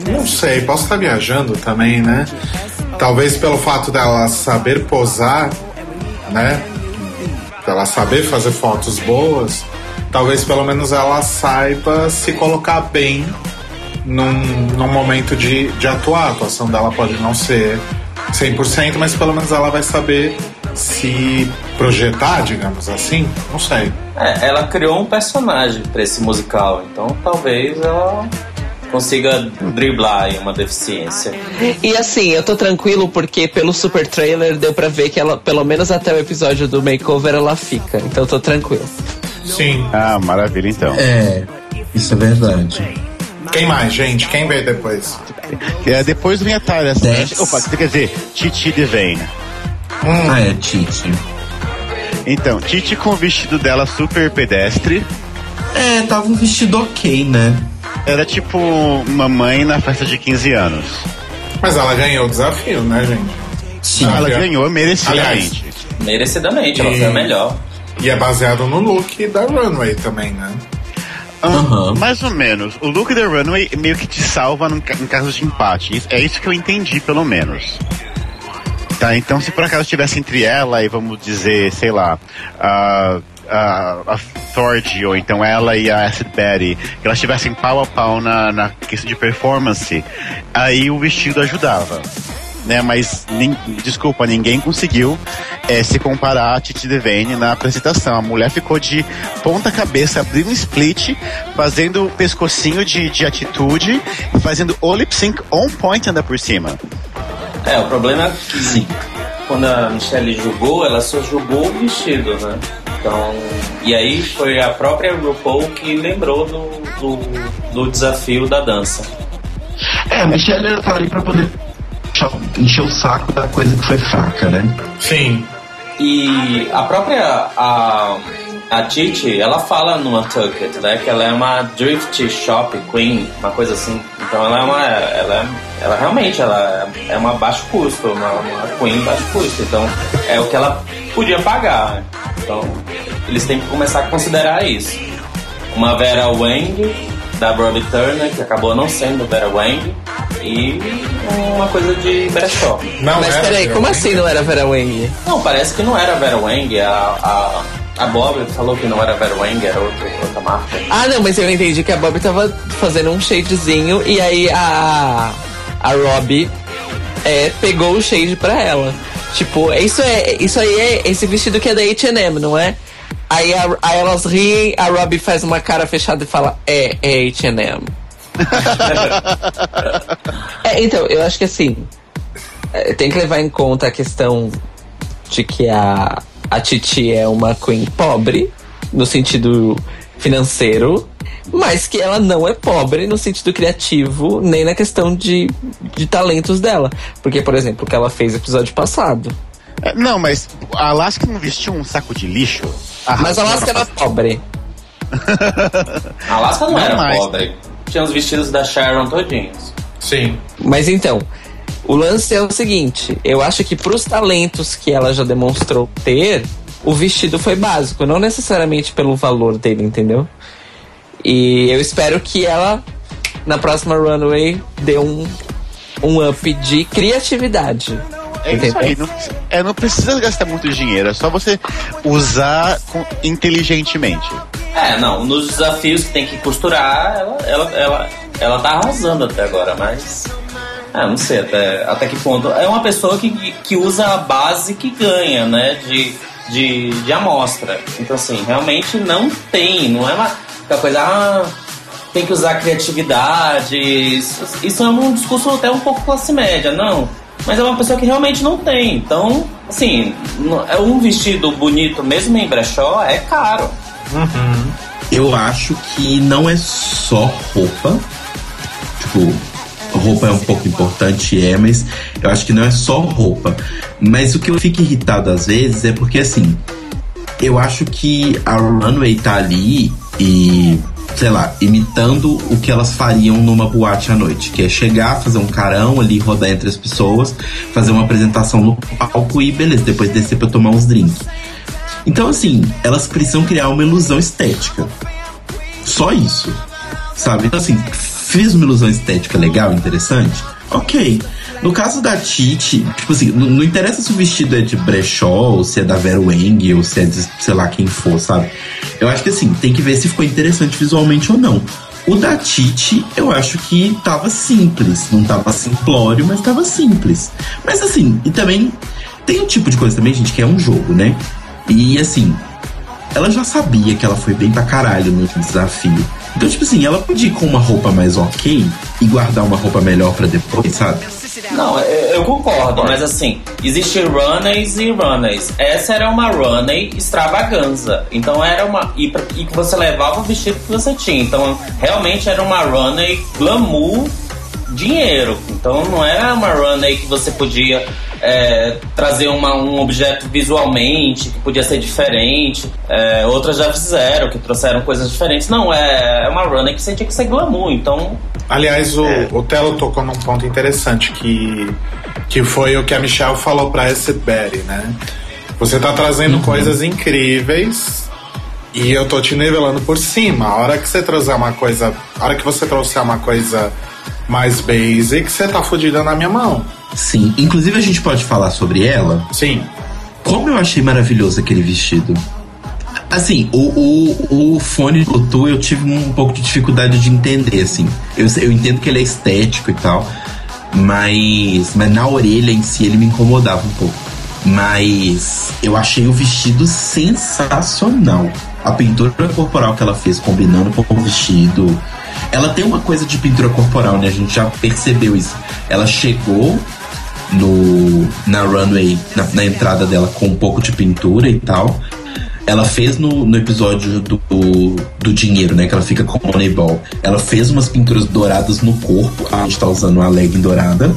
Não sei, posso estar viajando também, né? Talvez pelo fato dela saber posar, né? Dela saber fazer fotos boas, talvez pelo menos ela saiba se colocar bem num, num momento de, de atuar. A atuação dela pode não ser 100%, mas pelo menos ela vai saber se projetar, digamos assim. Não sei. É, ela criou um personagem pra esse musical, então talvez ela consiga driblar uma deficiência. E assim, eu tô tranquilo porque pelo super trailer deu pra ver que ela, pelo menos até o episódio do makeover, ela fica. Então eu tô tranquilo. Sim. Ah, maravilha, então. É, isso é verdade. Quem mais, gente? Quem veio depois? É, depois vem a. Dex. Opa, quer dizer, Titi Devane. Ah, é Titi. Então, Titi com o vestido dela super pedestre. É, tava um vestido ok, né? Era tipo mamãe na festa de 15 anos. Mas ela ganhou o desafio, né, gente? Sim. ela aliás- ganhou merecidamente. Merecidamente, ela E- foi a melhor. E é baseado no look da Runway também, né? Aham. Mais ou menos. O look da Runway meio que te salva num em caso de empate. É isso que eu entendi, pelo menos. Tá, então se por acaso estivesse entre ela e vamos dizer, sei lá, a, a, a Thorgy, ou então ela e a Acid Betty, que elas estivessem pau a pau na, na questão de performance, aí o vestido ajudava. Né, mas, nin- desculpa, ninguém conseguiu eh, se comparar a Titi Devane na apresentação. A mulher ficou de ponta cabeça, abrindo um split, fazendo pescocinho de, de atitude, fazendo o lip sync on point ainda por cima. É, o problema é que quando a Michelle julgou, ela só julgou o vestido, né? Então, e aí foi a própria RuPaul que lembrou do, do, do desafio da dança. É, a Michelle tá ali pra poder encher o saco da coisa que foi fraca, né? Sim. E a própria a, a Titi, ela fala no Untucked, né, que ela é uma drift shop queen, uma coisa assim. Então ela é uma, ela, é- ela realmente, ela é uma baixo custo, uma, uma queen baixo custo. Então é o que ela podia pagar. Então eles têm que começar a considerar isso. Uma Vera Wang da Robbie Turner, que acabou não sendo Vera Wang, e uma coisa de brechó. Não Mas era, peraí, como assim não era Vera Wang? Não, parece que não era Vera Wang, a, a, a Bob falou que não era Vera Wang, era outra, outra marca. Ah, não, mas eu entendi que a Bob tava fazendo um shadezinho e aí a. A Robbie é, pegou o shade pra ela. Tipo, isso, é, isso aí é esse vestido que é da HM, não é? Aí, a- aí elas riem, a Robbie faz uma cara fechada e fala: É, é HM. <laughs> é, então, eu acho que assim. é, tem que levar em conta a questão de que a, a Titi é uma queen pobre, no sentido financeiro. mas que ela não é pobre no sentido criativo, nem na questão de, de talentos dela. Porque, por exemplo, o que ela fez no episódio passado. É, Não, mas a Alaska não vestiu um saco de lixo? Mas a Alaska era pobre. <laughs> A Alaska não, Não era mais. pobre. Tinha os vestidos da Sharon todinhos. Sim. Mas então, o lance é o seguinte: eu acho que pros talentos que ela já demonstrou ter, o vestido foi básico, não necessariamente pelo valor dele, entendeu? E eu espero que ela, na próxima runway, dê um, um up de criatividade. É isso aí, não, é, não precisa gastar muito dinheiro, é só você usar com- inteligentemente. É, não, nos desafios que tem que costurar, ela, ela, ela, ela tá arrasando até agora, mas. Ah, não sei até, até que ponto. É uma pessoa que, que usa a base que ganha, né? De, de, de amostra. Então, assim, realmente não tem, não é uma aquela coisa, ah, tem que usar criatividade. Isso, isso é um discurso até um pouco classe média, não. Mas é uma pessoa que realmente não tem. Então, assim, é um vestido bonito, mesmo em brechó, é caro. Eu acho que não é só roupa. Tipo, roupa é um pouco importante, é, mas eu acho que não é só roupa. Mas o que eu fico irritado às vezes é porque assim, eu acho que a runway tá ali e, sei lá, imitando o que elas fariam numa boate à noite, que é chegar, fazer um carão ali, rodar entre as pessoas, fazer uma apresentação no palco e beleza, depois descer pra tomar uns drinks. Então, assim, elas precisam criar uma ilusão estética. Só isso. Sabe? Então, assim, fez uma ilusão estética legal, interessante? Ok. No caso da Titi, tipo assim, não, não interessa se o vestido é de brechó, ou se é da Vera Wang, ou se é de sei lá quem for, sabe? Eu acho que assim, tem que ver se ficou interessante visualmente ou não. O da Titi, eu acho que tava simples. Não tava simplório, mas tava simples. Mas assim, e também tem um tipo de coisa também, gente, que é um jogo, né? E assim, ela já sabia que ela foi bem pra caralho no desafio. Então, tipo assim, ela podia ir com uma roupa mais ok e guardar uma roupa melhor pra depois, sabe? Não, eu, eu concordo, mas assim, existe runways e runways. Essa era uma runway extravaganza. Então era uma. E, e que você levava o vestido que você tinha. Então realmente era uma runway glamour dinheiro. Então não era uma runway que você podia é, trazer uma- um objeto visualmente, que podia ser diferente. É, outras já fizeram, que trouxeram coisas diferentes. Não, é, é uma runway que você tinha que ser glamour. Então Aliás, o, o Telo tocou num ponto interessante que, que foi o que a Michelle falou pra Acid Betty, né? Você tá trazendo coisas incríveis e eu tô te nivelando por cima. A hora que você trouxer uma coisa. A hora que você trouxer uma coisa mais basic, você tá fodida na minha mão. Sim. Inclusive, a gente pode falar sobre ela. Sim. Como eu achei maravilhoso aquele vestido. Assim, o, o, o fone Bluetooth eu tive um pouco de dificuldade de entender, assim. Eu, eu entendo que ele é estético e tal, mas, mas na orelha em si ele me incomodava um pouco. Mas eu achei o vestido sensacional. A pintura corporal que ela fez combinando com o vestido. Ela tem uma coisa de pintura corporal, né? A gente já percebeu isso. Ela chegou no na runway, na, na entrada dela com um pouco de pintura e tal. Ela fez no, no episódio do, do dinheiro, né? Que ela fica com o Moneyball. Ela fez umas pinturas douradas no corpo. A gente tá usando uma legging dourada.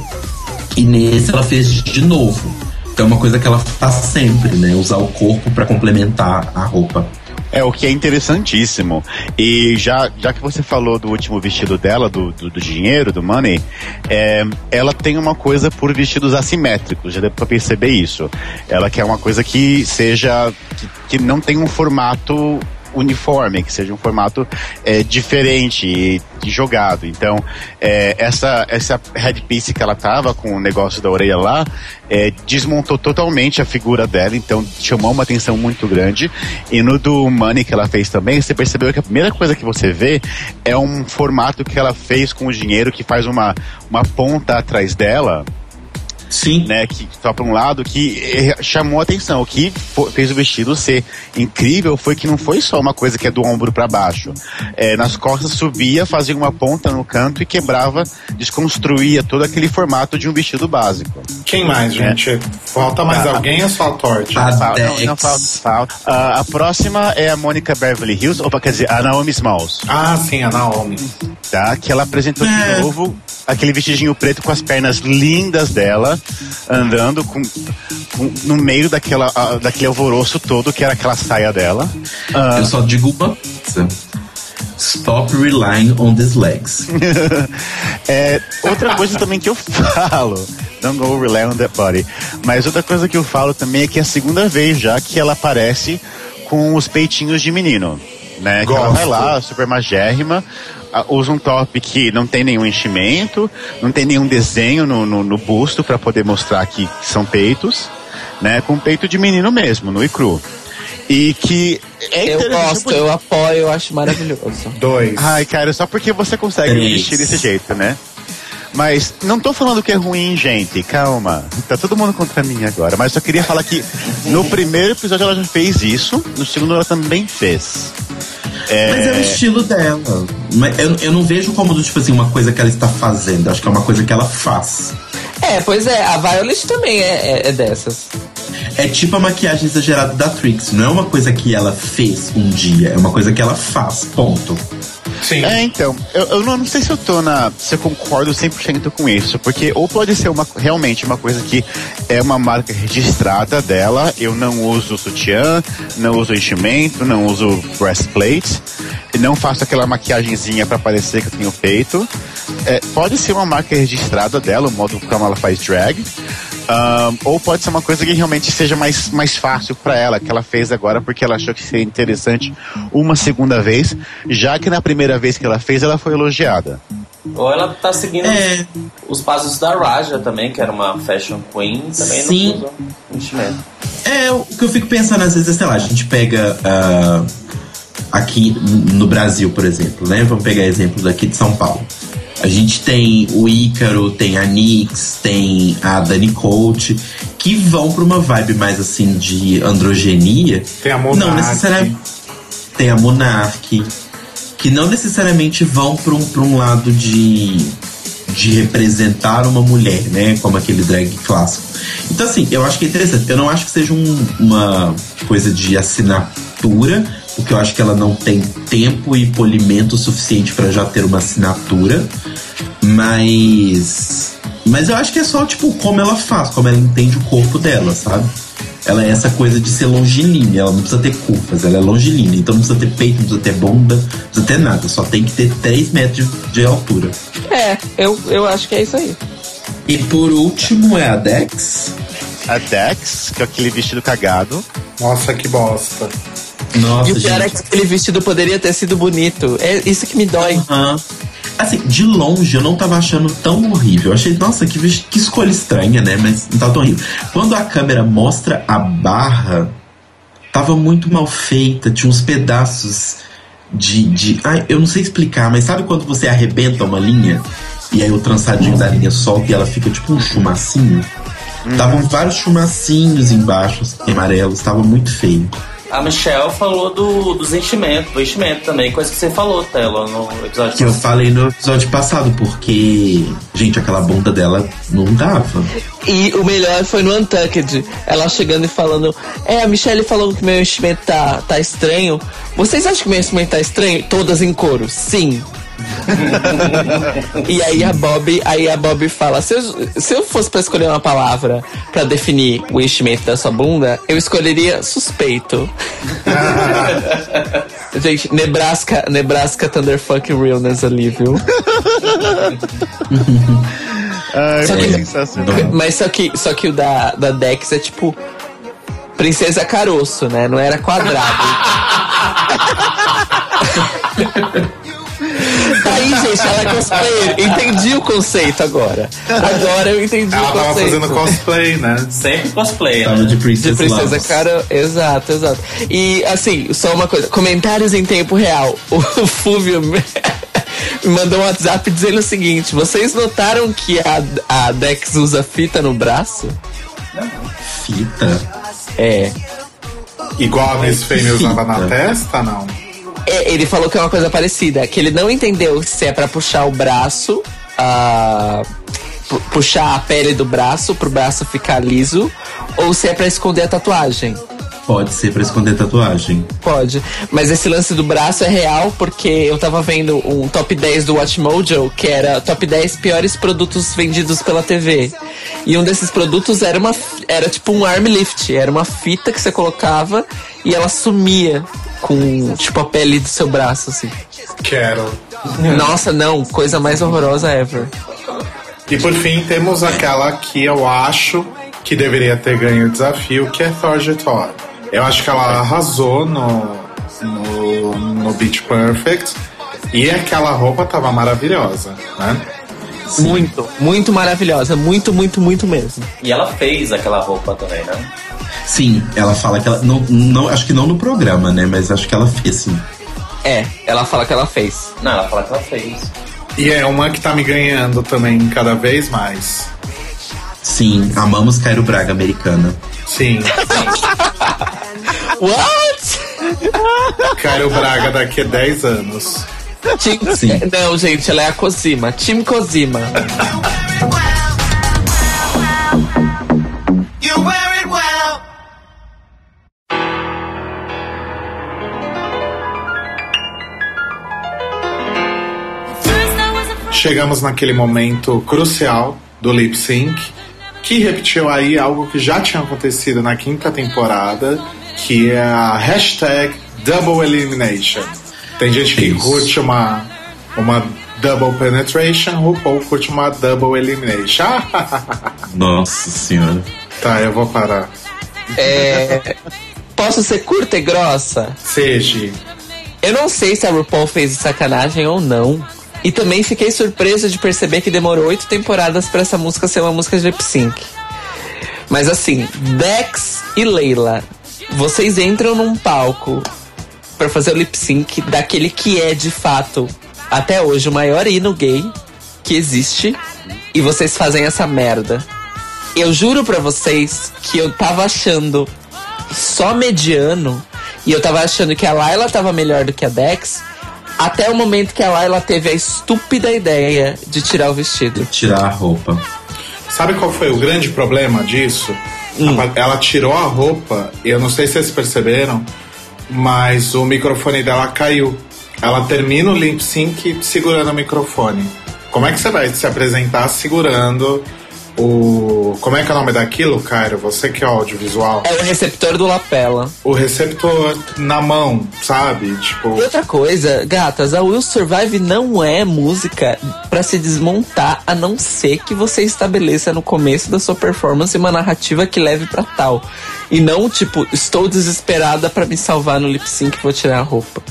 E nesse ela fez de novo. Então é uma coisa que ela faz sempre, né? Usar o corpo pra complementar a roupa. É o que é interessantíssimo. E já, já que você falou do último vestido dela, do, do, do dinheiro, do money, é, ela tem uma coisa por vestidos assimétricos, já deu pra perceber isso. Ela quer uma coisa que seja. que, que não tenha um formato uniforme, que seja um formato é, diferente e, e jogado. Então, é, essa, essa headpiece que ela tava com o negócio da orelha lá, é, desmontou totalmente a figura dela, então chamou uma atenção muito grande. E no do Money que ela fez também, você percebeu que a primeira coisa que você vê é um formato que ela fez com o dinheiro que faz uma, uma ponta atrás dela Sim. né, que só para um lado que eh, chamou a atenção. O que fez o vestido ser incrível foi que não foi só uma coisa que é do ombro para baixo. Eh, nas costas subia, fazia uma ponta no canto e quebrava, desconstruía todo aquele formato de um vestido básico. Quem mais, gente? Falta mais Tá. alguém ou só a Torte? A Fal- não, não falta, falta. Ah, a próxima é a Mônica Beverly Hills, opa, quer dizer, a Naomi Smalls, Ah, sim, a Naomi. tá? Que ela apresentou É. de novo aquele vestidinho preto com as pernas lindas dela, andando com, com- no meio daquela, daquele alvoroço todo que era aquela saia dela. Ah, Eu só digo uma coisa. Stop relying on these legs. <laughs> É, outra coisa também que eu falo, don't go rely on that body. Mas outra coisa que eu falo também é que é a segunda vez já que ela aparece com os peitinhos de menino. Né? Que ela vai lá, super magérrima, usa um top que não tem nenhum enchimento, não tem nenhum desenho no, no, no busto para poder mostrar que são peitos, né? Com peito de menino mesmo, no e cru. E que é Eu gosto, porque- eu apoio, eu acho maravilhoso. Dois. Ai, cara, só porque você consegue Três. vestir desse jeito, né? Mas não tô falando que é ruim, gente. Calma. Tá todo mundo contra mim agora. Mas só queria falar que no primeiro episódio ela já fez isso, no segundo ela também fez. Mas é o estilo dela. Mas eu, eu não vejo como, tipo assim, uma coisa que ela está fazendo. Acho que é uma coisa que ela faz. É, pois é, a Violet também é, é- é dessas. É tipo a maquiagem exagerada da Trix. Não é uma coisa que ela fez um dia. É uma coisa que ela faz. Ponto. Sim. É, então, eu, eu não, sei se eu tô na. se eu concordo 100% com isso, porque ou pode ser uma, realmente uma coisa que é uma marca registrada dela, eu não uso sutiã, não uso enchimento, não uso breastplate, não faço aquela maquiagenzinha pra parecer que eu tenho peito. É, pode ser uma marca registrada dela, o modo como ela faz drag. Ahn, ou pode ser uma coisa que realmente seja mais, mais fácil pra ela, que ela fez agora porque ela achou que seria interessante uma segunda vez, já que na primeira vez que ela fez ela foi elogiada. Ou ela tá seguindo É. os passos da Raja também, que era uma fashion queen, também Sim. não usa enchimento. É, o que eu fico pensando às vezes é, sei lá, a gente pega ah, aqui no Brasil, por exemplo, né? Vamos pegar exemplo daqui de São Paulo. A gente tem o Ícaro, tem a Nix, tem a Dani Coach, que vão pra uma vibe mais assim de androgenia. Tem a Não Monark. necessariamente. Tem a Monark, que não necessariamente vão pra um, pra um lado de, de representar uma mulher, né? Como aquele drag clássico. Então, assim, eu acho que é interessante. Eu não acho que seja um- uma coisa de assinatura, porque eu acho que ela não tem tempo e polimento suficiente pra já ter uma assinatura. Mas. Mas eu acho que é só, tipo, como ela faz, como ela entende o corpo dela, sabe? Ela é essa coisa de ser longilínea, ela não precisa ter curvas, ela é longilínea, então não precisa ter peito, não precisa ter bunda, não precisa ter nada, só tem que ter 3 metros de, de altura. É, eu, eu acho que é isso aí. E por último é a Dex. A Dex, que é aquele vestido cagado. Nossa, que bosta. Nossa, e o pior é que aquele vestido poderia ter sido bonito. É isso que me dói. Aham. Assim, de longe eu não tava achando tão horrível. Eu achei, nossa, que, que escolha estranha, né? Mas não tava tão horrível. Quando a câmera mostra a barra, tava muito mal feita. Tinha uns pedaços de. de ai, eu não sei explicar, mas sabe quando você arrebenta uma linha? E aí o trançadinho da linha solta e ela fica tipo um chumacinho? Estavam vários chumacinhos embaixo, amarelos, tava muito feio. A Michelle falou do, dos enchimentos, do enchimento também, coisa que você falou, Telo, no episódio Que eu passado. falei no episódio passado, porque, gente, aquela bunda dela não dava. E o melhor foi no Untucked. Ela chegando e falando: É, a Michelle falou que meu enchimento tá, tá estranho. Vocês acham que meu enchimento tá estranho? Todas em coro. Sim. E aí a Bob, aí a Bob fala: se eu, se eu fosse pra escolher uma palavra pra definir o enchimento da sua bunda, eu escolheria suspeito. <laughs> Gente, Nebraska, Nebraska Thunderfuck Realness ali, viu? Ai, Só que- sensacional. Mas só que, só que o da, da Dex é tipo Princesa Caroço, né? Não era quadrado. <laughs> Tá aí, gente, ela é cosplayer. Entendi o conceito agora. Agora eu entendi Ela o tava conceito. fazendo cosplay, né? Sempre cosplay, Tava né? de De Princess, Princesa Loves. Cara, exato, exato. E assim, só uma coisa, comentários em tempo real. <laughs> O Fúvio me <laughs> mandou um WhatsApp dizendo o seguinte: vocês notaram que a, a Dex usa fita no braço? Fita? É. Igual a Miss Fame usava na testa, não? É, Ele falou que é uma coisa parecida, que ele não entendeu se é pra puxar o braço, pu- puxar a pele do braço pro braço ficar liso, ou se é pra esconder a tatuagem. Pode ser pra esconder tatuagem. Pode. Mas esse lance do braço é real porque eu tava vendo um top 10 do Watchmojo, que era top 10 piores produtos vendidos pela TV. E um desses produtos era uma era tipo um arm lift, era uma fita que você colocava e ela sumia com tipo a pele do seu braço assim. Quero. Nossa, não, coisa mais horrorosa ever. E por fim, temos aquela que eu acho que deveria ter ganho o desafio, que é Thorgy Thor. Eu acho que ela arrasou no, no, no Beach Perfect. E aquela roupa tava maravilhosa, né? Muito, muito maravilhosa, muito, muito, muito mesmo. E ela fez aquela roupa também, né? Sim, ela fala que ela. Não, não, acho que não no programa, né? Mas acho que ela fez sim. É, ela fala que ela fez. Não, ela fala que ela fez. E é uma que tá me ganhando também cada vez mais. Sim, amamos Cairo Braga americana. Sim. <laughs> What? Cairo Braga daqui a 10 anos. Tim, Sim. Não, gente, ela é a Cosima. Tim Cosima. <laughs> Chegamos naquele momento crucial do lip sync, que repetiu aí algo que já tinha acontecido na quinta temporada, que é a hashtag Double Elimination. Tem gente que Isso. curte uma, uma Double Penetration, RuPaul curte uma Double Elimination. <laughs> Nossa senhora. tá, eu vou parar. É, posso ser curta e grossa? Seja. Eu não sei se a RuPaul fez sacanagem ou não. E também fiquei surpresa de perceber que demorou oito temporadas pra essa música ser uma música de lip sync. Mas assim, Dex e Leila, vocês entram num palco pra fazer o lip sync daquele que é de fato até hoje o maior hino gay que existe e vocês fazem essa merda. Eu juro pra vocês que eu tava achando só mediano e eu tava achando que a Layla tava melhor do que a Dex até o momento que a Layla teve a estúpida ideia de tirar o vestido. Tirar a roupa. Sabe qual foi o grande problema disso? Ela tirou a roupa, e eu não sei se vocês perceberam, mas o microfone dela caiu. Ela termina o lip sync segurando o microfone. Como é que você vai se apresentar segurando o. Como é que é o nome daquilo, Cairo? Você que é audiovisual? É o receptor do lapela. O receptor na mão, sabe? Tipo. E outra coisa, gatas, a Will Survive não é música pra se desmontar, a não ser que você estabeleça no começo da sua performance uma narrativa que leve pra tal. E não, tipo, estou desesperada pra me salvar no lip sync e vou tirar a roupa.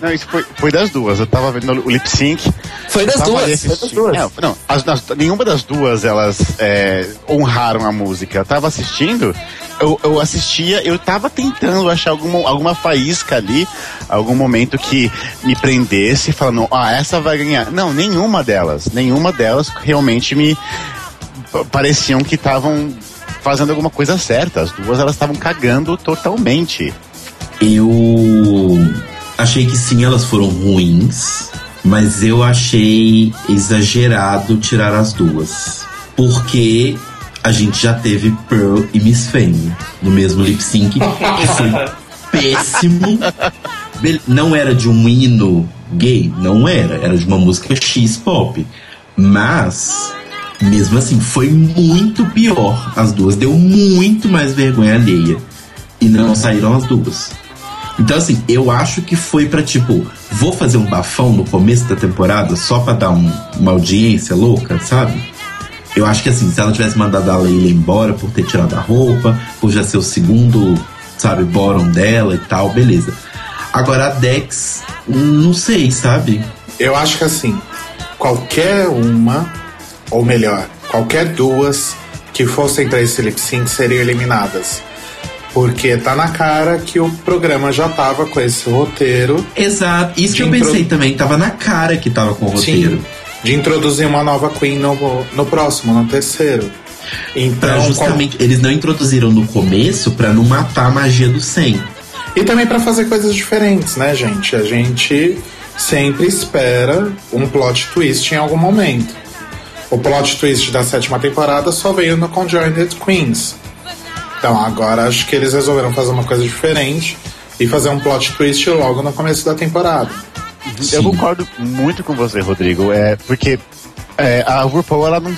Não, isso foi, foi das duas. Eu tava vendo o lip sync. Foi das duas, foi das duas. Não, não, as- nas- nenhuma das duas elas é, honraram a música. Eu tava assistindo, eu, eu assistia, eu tava tentando achar alguma, alguma faísca ali, algum momento que me prendesse, falando, ah, essa vai ganhar. Não, nenhuma delas. Nenhuma delas realmente me pareciam que estavam fazendo alguma coisa certa. As duas elas estavam cagando totalmente. Eu achei que sim, elas foram ruins, mas eu achei exagerado tirar as duas. Porque a gente já teve Pearl e Miss Fame no mesmo lip sync, que foi <laughs> péssimo. Não era de um hino gay, não era, era de uma música X-pop. Mas, mesmo assim, foi muito pior. As duas deu muito mais vergonha alheia. E não saíram as duas. Então, assim, eu acho que foi pra tipo, vou fazer um bafão no começo da temporada só pra dar um- uma audiência louca, sabe? Eu acho que assim, se ela tivesse mandado a Leila embora por ter tirado a roupa, por já ser o segundo, sabe, bottom dela e tal, beleza. Agora a Dex, não sei, sabe? Eu acho que assim, qualquer uma, ou melhor, qualquer duas que fossem pra esse lip sync seriam eliminadas. Porque tá na cara que o programa já tava com esse roteiro Exato. Isso que eu intro- pensei também. Tava na cara que tava com o roteiro. de introduzir uma nova Queen no, no próximo, no terceiro. Então, Pra qual- justamente, eles não introduziram no começo pra não matar a magia do 100. E também pra fazer coisas diferentes, né, gente? A gente sempre espera um plot twist em algum momento. O plot twist da sétima temporada só veio no Conjoined Queens. Então agora acho que eles resolveram fazer uma coisa diferente e fazer um plot twist logo no começo da temporada. Eu concordo muito com você, Rodrigo. É porque é, a RuPaul, ela não.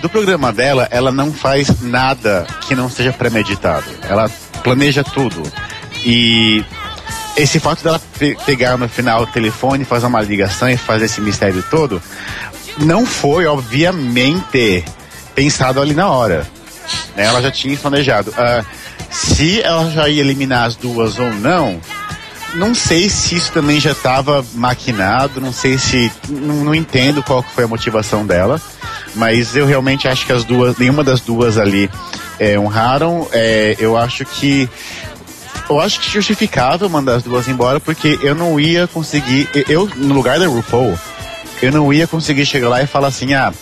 Do programa dela, ela não faz nada que não seja premeditado. Ela planeja tudo. E esse fato dela pe- pegar no final o telefone, fazer uma ligação e fazer esse mistério todo, não foi, obviamente, pensado ali na hora. Né? Ela já tinha planejado. Ah, se ela já ia eliminar as duas ou não, não sei se isso também já estava maquinado, não sei se. Não, não entendo qual foi a motivação dela, mas eu realmente acho que as duas, nenhuma das duas ali é, honraram. É, eu acho que. Eu acho que justificável mandar as duas embora, porque eu não ia conseguir. Eu, no lugar da RuPaul, eu não ia conseguir chegar lá e falar assim: ah,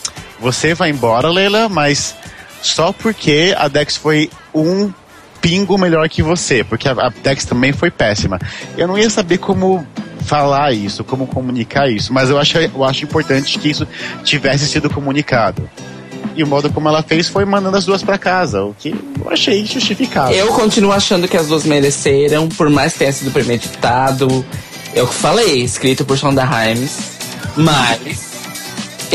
você vai embora, Leila, mas só porque a Dex foi um pingo melhor que você, porque a, Dex também foi péssima. Eu não ia saber como falar isso, como comunicar isso, mas eu acho, eu acho importante que isso tivesse sido comunicado. E o modo como ela fez foi mandando as duas pra casa, o que eu achei justificável. Eu continuo achando que as duas mereceram, por mais que tenha sido premeditado. Eu falei, escrito por Shonda Rhimes, mas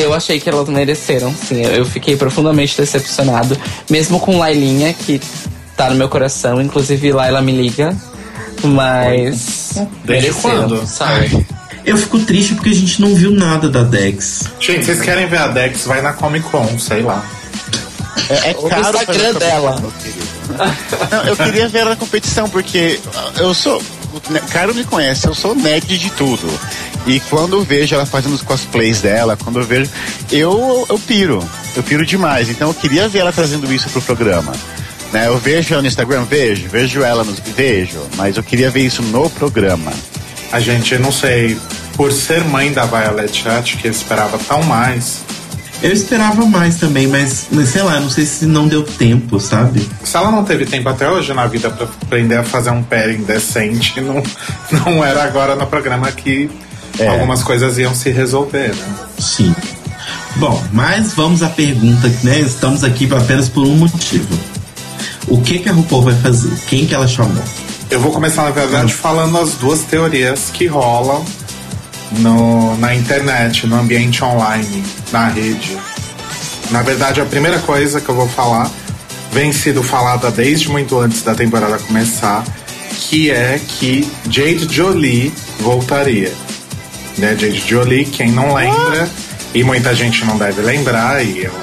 eu achei que elas mereceram, sim. Eu fiquei profundamente decepcionado, mesmo com Lailinha, que tá no meu coração, inclusive Laila me liga, mas Desde quando? sabe? Eu fico triste porque a gente não viu nada da Dex. Gente, vocês querem ver a Dex? Vai na Comic Con, sei lá. É, é O caro Instagram fazer essa dela. Não, eu queria ver ela na competição, porque eu sou. o Caro me conhece, eu sou nerd de tudo. E quando eu vejo ela fazendo os cosplays dela, quando eu vejo. Eu, eu piro. Eu piro demais. Então eu queria ver ela trazendo isso pro programa. Né? Eu vejo ela no Instagram, vejo, vejo ela nos. Vejo, mas eu queria ver isso no programa. A gente, não sei, por ser mãe da Violet, acho que eu esperava tão mais. Eu esperava mais também, mas mas sei lá, não sei se não deu tempo, sabe? Se ela não teve tempo até hoje na vida pra aprender a fazer um pairing decente, <laughs> não, não era agora no programa que É. algumas coisas iam se resolver, né? Sim. Bom, mas vamos à pergunta, né? Estamos aqui apenas por um motivo. O que que a RuPaul vai fazer? Quem que ela chamou? Eu vou começar, na verdade, falando as duas teorias que rolam no, na internet, no ambiente online, na rede. Na verdade, a primeira coisa que eu vou falar vem sido falada desde muito antes da temporada começar, que é que Jade Jolie voltaria. Né? Jade Jolie, quem não lembra, e muita gente não deve lembrar, e eu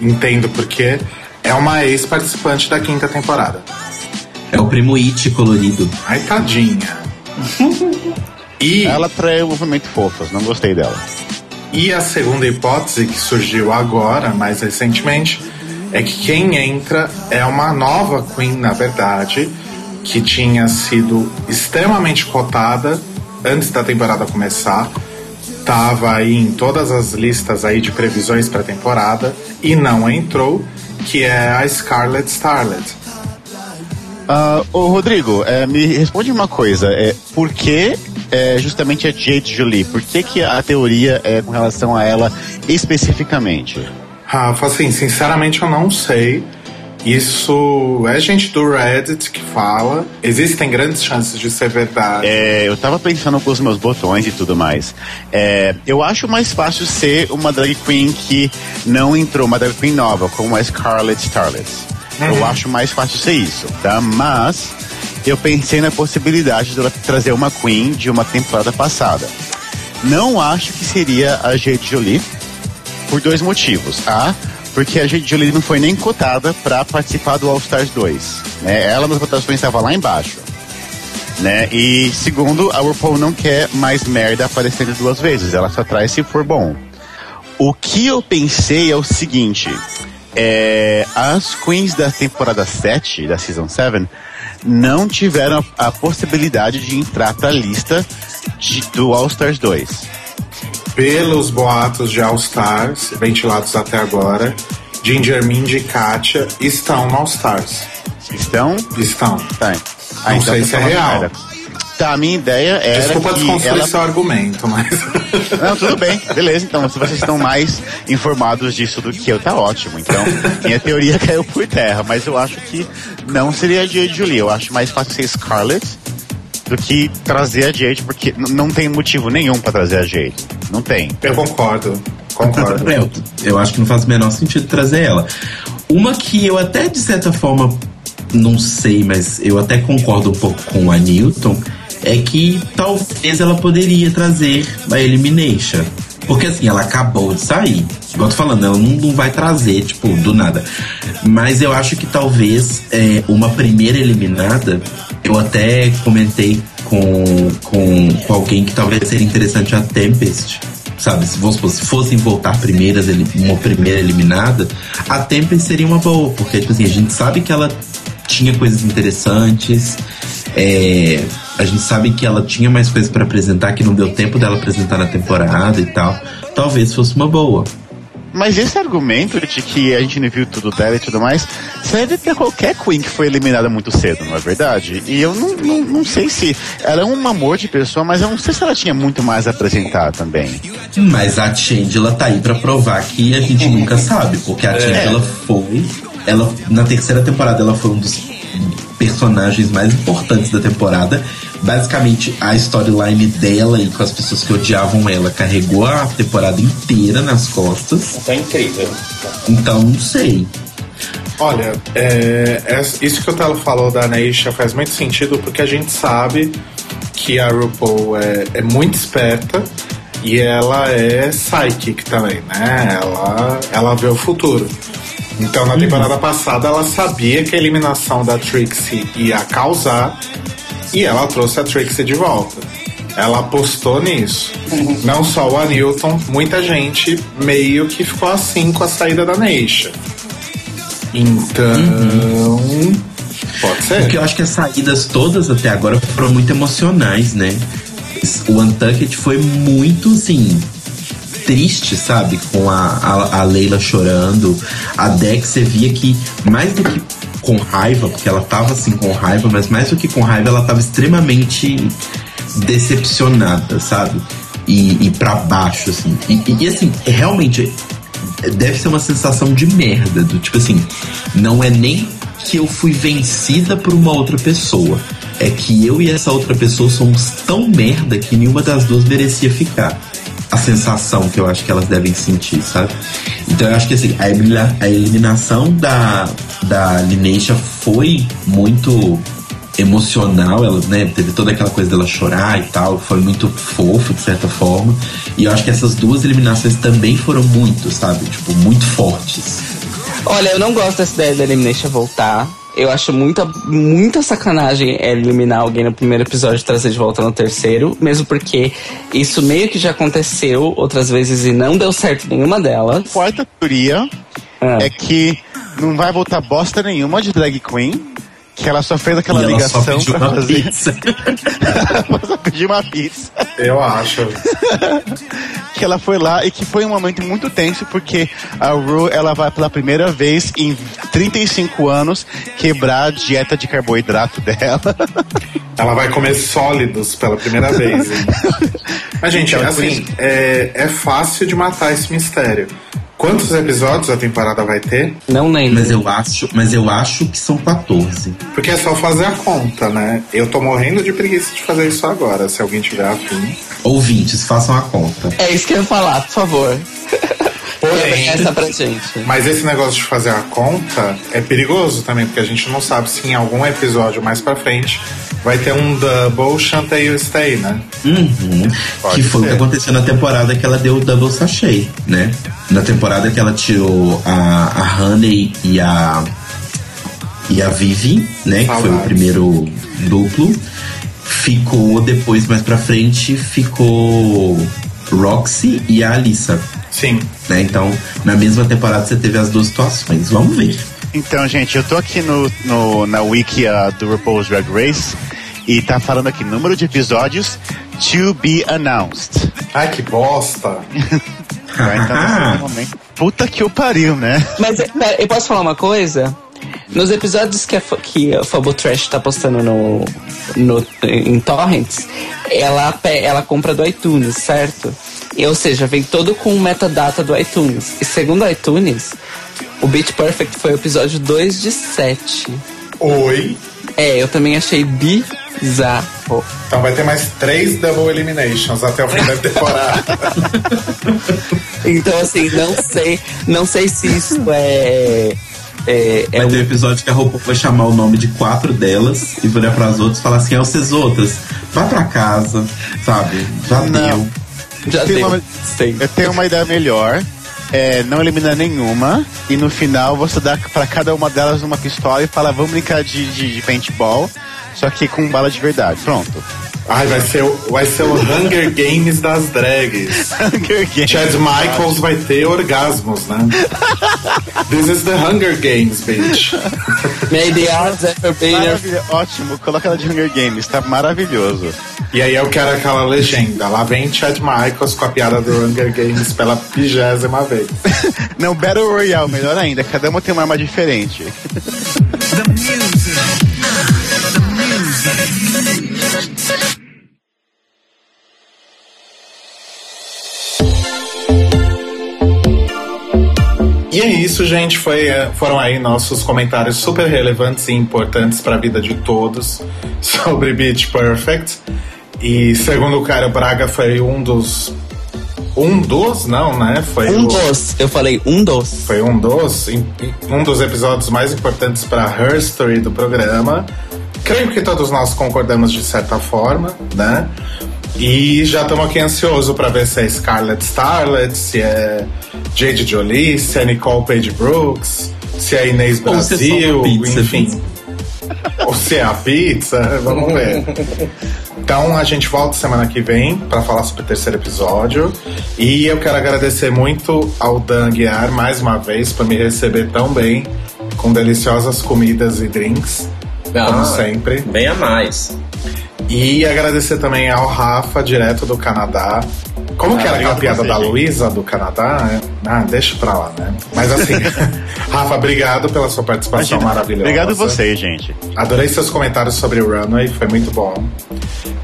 entendo porque, é uma ex-participante da quinta temporada. É o primo It colorido. Ai, tadinha. <laughs> e, Ela traiu o movimento fofas, não gostei dela. e a segunda hipótese que surgiu agora, mais recentemente, é que quem entra é uma nova Queen, na verdade, que tinha sido extremamente cotada antes da temporada começar. Tava aí em todas as listas aí de previsões para a temporada e não entrou, que é a Scarlet Starlet. Ah, ô Rodrigo, é, me responde uma coisa. É, por que é, justamente a Jade Jolie? Por que, que a teoria é com relação a ela especificamente? Rafa, assim, sinceramente eu não sei. Isso é gente do Reddit que fala. Existem grandes chances de ser verdade. É, eu tava pensando com os meus botões e tudo mais. É, eu acho mais fácil ser uma drag queen que não entrou, uma drag queen nova, como a Scarlet Starlet. Eu acho mais fácil ser isso, tá? Mas eu pensei na possibilidade dela trazer uma queen de uma temporada passada. Não acho que seria a Jade Jolie por dois motivos. A, porque a Jade Jolie não foi nem cotada para participar do All Stars 2. Né? Ela nas votações estava lá embaixo. Né? E segundo, a RuPaul não quer mais merda aparecendo duas vezes. Ela só traz se for bom. O que eu pensei é o seguinte: é, as queens da temporada 7, da Season 7, não tiveram a, a possibilidade de entrar pra lista de- do All Stars 2. Pelos boatos de All Stars, ventilados até agora, Ginger Mindy e Katia estão no All Stars. Estão? Estão. Tá. Não sei tá se é real. merda. Tá, a minha ideia era Desculpa desconstruir ela... seu argumento, mas. <laughs> Não, tudo bem, beleza. Então, se vocês estão mais informados disso do que eu, tá ótimo. Então, minha teoria <laughs> caiu por terra, mas eu acho que não seria a Jade Julie. Eu acho mais fácil ser Scarlett do que trazer a Jade, porque não tem motivo nenhum pra trazer a Jade. Não tem. Eu concordo. Concordo. <laughs> Eu, eu acho que não faz o menor sentido trazer ela. Uma que eu até, de certa forma, não sei, mas eu até concordo um pouco com a Newton, é que talvez ela poderia trazer a Elimination. Porque assim, ela acabou de sair. Igual tô falando, ela não, não vai trazer, tipo, do nada. Mas eu acho que talvez é, uma primeira eliminada, eu até comentei com, com, com alguém que talvez seria interessante a Tempest sabe? Se, supor, se fossem voltar primeiras, uma primeira eliminada, a Tempest seria uma boa, porque tipo assim, a gente sabe que ela tinha coisas interessantes, é, a gente sabe que ela tinha mais coisas pra apresentar, que não deu tempo dela apresentar na temporada e tal. Talvez fosse uma boa. Mas esse argumento de que a gente não viu tudo dela e tudo mais, serve pra qualquer Queen que foi eliminada muito cedo, não é verdade? E eu não, não, não sei se. Ela é um amor de pessoa, mas eu não sei se ela tinha muito mais a apresentar também. Mas a Change, ela tá aí pra provar que a gente nunca sabe, porque a Change, ela foi. Ela, na terceira temporada, ela foi um dos personagens mais importantes da temporada. Basicamente, a storyline dela e com as pessoas que odiavam ela carregou a temporada inteira nas costas. Então é incrível. Então, não sei. Olha, é, é- isso que o Telo falou da Neisha faz muito sentido porque a gente sabe que a RuPaul é, é muito esperta e ela é psychic também, né? Ela, ela vê o futuro. Então, na temporada passada, ela sabia que a eliminação da Trixie ia causar e ela trouxe a Trixie de volta. Ela apostou nisso. Não só o Anilton, muita gente meio que ficou assim com a saída da Neisha. Então. Pode ser. Porque eu acho que as saídas todas até agora foram muito emocionais, né? O Untucked foi muito, assim, triste, sabe? Com a, a, a Leila chorando. A Dex, você via que, mais do que com raiva, porque ela tava, assim, com raiva, mas mais do que com raiva, ela tava extremamente decepcionada, sabe? E, e para baixo, assim. E, e, e, assim, realmente, deve ser uma sensação de merda, do tipo assim, não é nem que eu fui vencida por uma outra pessoa. É que eu e essa outra pessoa somos tão merda que nenhuma das duas merecia ficar. A sensação que eu acho que elas devem sentir, sabe? Então eu acho que assim, a, elimina- a eliminação da, da Lineisha foi muito emocional, ela né, teve toda aquela coisa dela chorar e tal, foi muito fofo de certa forma. E eu acho que essas duas eliminações também foram muito, sabe? Tipo, muito fortes. Olha, eu não gosto dessa ideia da Elimination voltar. Eu acho muita, muita sacanagem eliminar alguém no primeiro episódio e trazer de volta no terceiro, mesmo porque isso meio que já aconteceu outras vezes e não deu certo nenhuma delas. Quarta teoria Ah. é que não vai voltar bosta nenhuma de drag queen, que ela só fez aquela e ela só ligação pediu pra uma fazer. pizza. <laughs> ela só pediu uma pizza. Eu acho. <laughs> que ela foi lá e que foi um momento muito tenso porque a Ru ela vai pela primeira vez em 35 anos quebrar a dieta de carboidrato <laughs> dela. Ela vai comer sólidos pela primeira vez. hein? <laughs> Mas, gente, Então, assim, é, é fácil de matar esse mistério. Quantos episódios a temporada vai ter? Não lembro. Mas eu acho, mas eu acho que são 14. Porque é só fazer a conta, né? Eu tô morrendo de preguiça de fazer isso agora, se alguém tiver afim. Ouvintes, façam a conta. É isso que eu ia falar, por favor. <laughs> Porém, Essa pra gente. mas esse negócio de fazer a conta é perigoso também, porque a gente não sabe se em algum episódio mais pra frente vai ter um double Chantei You Stay, né? Uhum. Que foi o ser. que aconteceu na temporada que ela deu o double sachê, né? Na temporada que ela tirou a, a Honey e a e a Vivi, né? Que foi o primeiro duplo. Ficou depois mais pra frente ficou Roxy e a Alissa, Sim. né? Então, na mesma temporada você teve as duas situações. Vamos ver. Então, gente, eu tô aqui no, no- na wiki do RuPaul's Drag Race e tá falando aqui número de episódios to be announced. Ai, que bosta. <laughs> Vai entrar nesse <laughs> momento. Puta que o pariu, né? Mas pera, eu posso falar uma coisa? Nos episódios que a, que a Fabo Trash tá postando no, no, em Torrents, ela, ela compra do iTunes, certo? E, ou seja, vem todo com metadata do iTunes. E segundo o iTunes, o Beat Perfect foi o episódio 2 de 7. Oi. É, eu também achei bizarro. Então vai ter mais três Double Eliminations até o fim da temporada. <laughs> Então, assim, não sei, não sei se isso é. É, é Vai um- ter um episódio que a roupa vai chamar o nome de quatro delas e virar pras outras e falar assim: é vocês outras, vai pra casa, sabe? Já Não. deu. já Tem deu. uma-. Eu tenho uma ideia melhor. É, não elimina nenhuma e no final você dá pra cada uma delas uma pistola e fala vamos brincar de, de, de paintball, só que com bala de verdade. Pronto. Ai, vai ser, o- vai ser o Hunger Games das drags. <laughs> Hunger Games. Chad Michaels vai ter orgasmos, né? This is the Hunger Games, bitch. May the odds ever be ótimo, coloca ela de Hunger Games, tá maravilhoso. E aí eu quero aquela legenda. Lá vem Chad Michaels com a piada do Hunger Games pela vigésima vez. <laughs> Não, Battle Royale, melhor ainda, cada uma tem uma arma diferente. E é isso, gente. Foi, eh, foram aí nossos comentários super relevantes e importantes para a vida de todos <laughs> sobre Beach Perfect. E segundo o Caio Braga, foi um dos. Um dos, não, né? Foi Um o- dos. Eu falei um dos. Foi um dos, um dos episódios mais importantes para a History do programa. Creio que todos nós concordamos de certa forma, né? E já estamos aqui ansioso para ver se é Scarlett Starlet, se é Jade Jolie, se é Nicole Page Brooks, se é Inês é Brasil, pizza, enfim. pizza. Ou se é a pizza, <laughs> vamos ver. Então a gente volta semana que vem para falar sobre o terceiro episódio. E eu quero agradecer muito ao Dan Guiar mais uma vez por me receber tão bem, com deliciosas comidas e drinks, como Ah, sempre. Bem a mais. E agradecer também ao Rafa, direto do Canadá. Como que era aquela obrigado piada você, da. Luísa do Canadá? Ah, deixa pra lá, né? Mas assim, <laughs> Rafa, obrigado pela sua participação Imagina. maravilhosa. Obrigado vocês, gente. Adorei seus comentários sobre o Runway, foi muito bom.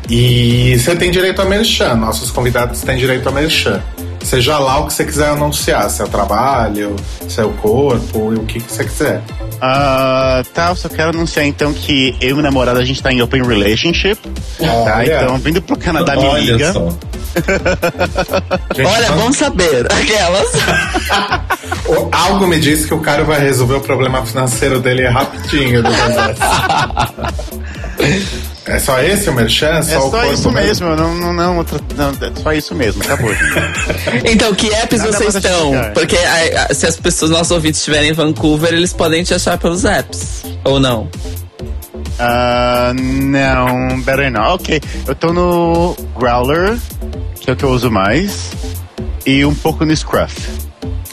E você tem direito a merchan, nossos convidados têm direito a merchan. Seja lá o que você quiser anunciar, seu trabalho, seu corpo, e o que, que você quiser. Ah, tá, eu só quero anunciar então que eu e minha namorada a gente tá em open relationship. Tá, Olha. então vindo pro Canadá me Olha liga. só. <laughs> Gente, Olha, então, bom saber. Aquelas. <laughs> o- algo me diz que o cara vai resolver o problema financeiro dele rapidinho do. <laughs> É só esse o merchan? É só corpo isso mesmo, não, não, não, outra- não, é só isso mesmo, acabou. gente. <laughs> Então, que apps Nada vocês estão? Porque a- a- se as pessoas, nossos ouvintes estiverem em Vancouver, eles podem te achar pelos apps. Ou não? Ah, não, better não. Ok, eu tô no Growler, que é o que eu uso mais, e um pouco no Scruff.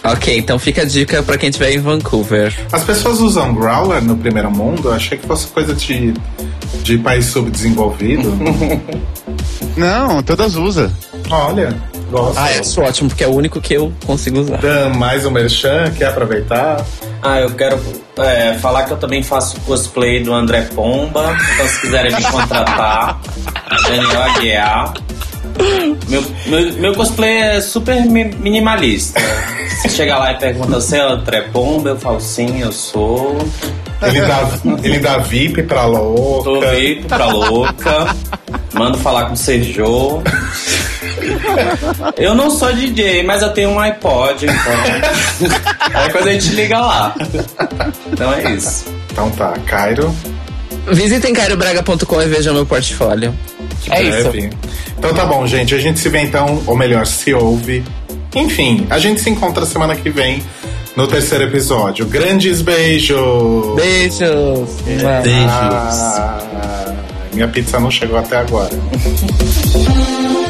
Ok, então fica a dica pra quem estiver em Vancouver. As pessoas usam Growler no primeiro mundo? Eu achei que fosse coisa de, de país subdesenvolvido. <laughs> Não, todas usam. Olha, gosto. Ah, é isso ótimo, porque é o único que eu consigo usar. Dan, mais um merchan, quer aproveitar? Ah, eu quero é, falar que eu também faço cosplay do André Pomba. Então, se quiserem me contratar, <laughs> Daniel Aguiar. Meu, meu, meu cosplay é super mi- minimalista. Se chegar lá e pergunta, você é o André Pomba? Eu falo, sim, eu sou. Ele dá, ele dá VIP pra Tô louca. VIP pra louca. Mando falar com o Sergio. Eu não sou DJ, mas eu tenho um iPod, então. <laughs> Aí quando a gente liga lá. Então é isso. Então tá, Cairo. Visitem cairobraga.com e vejam meu portfólio. É isso. Então tá bom, gente. A gente se vê então, ou melhor, se ouve. Enfim, a gente se encontra semana que vem no terceiro episódio. Grandes beijos! Beijos. Beijos. Ah, minha pizza não chegou até agora. <laughs>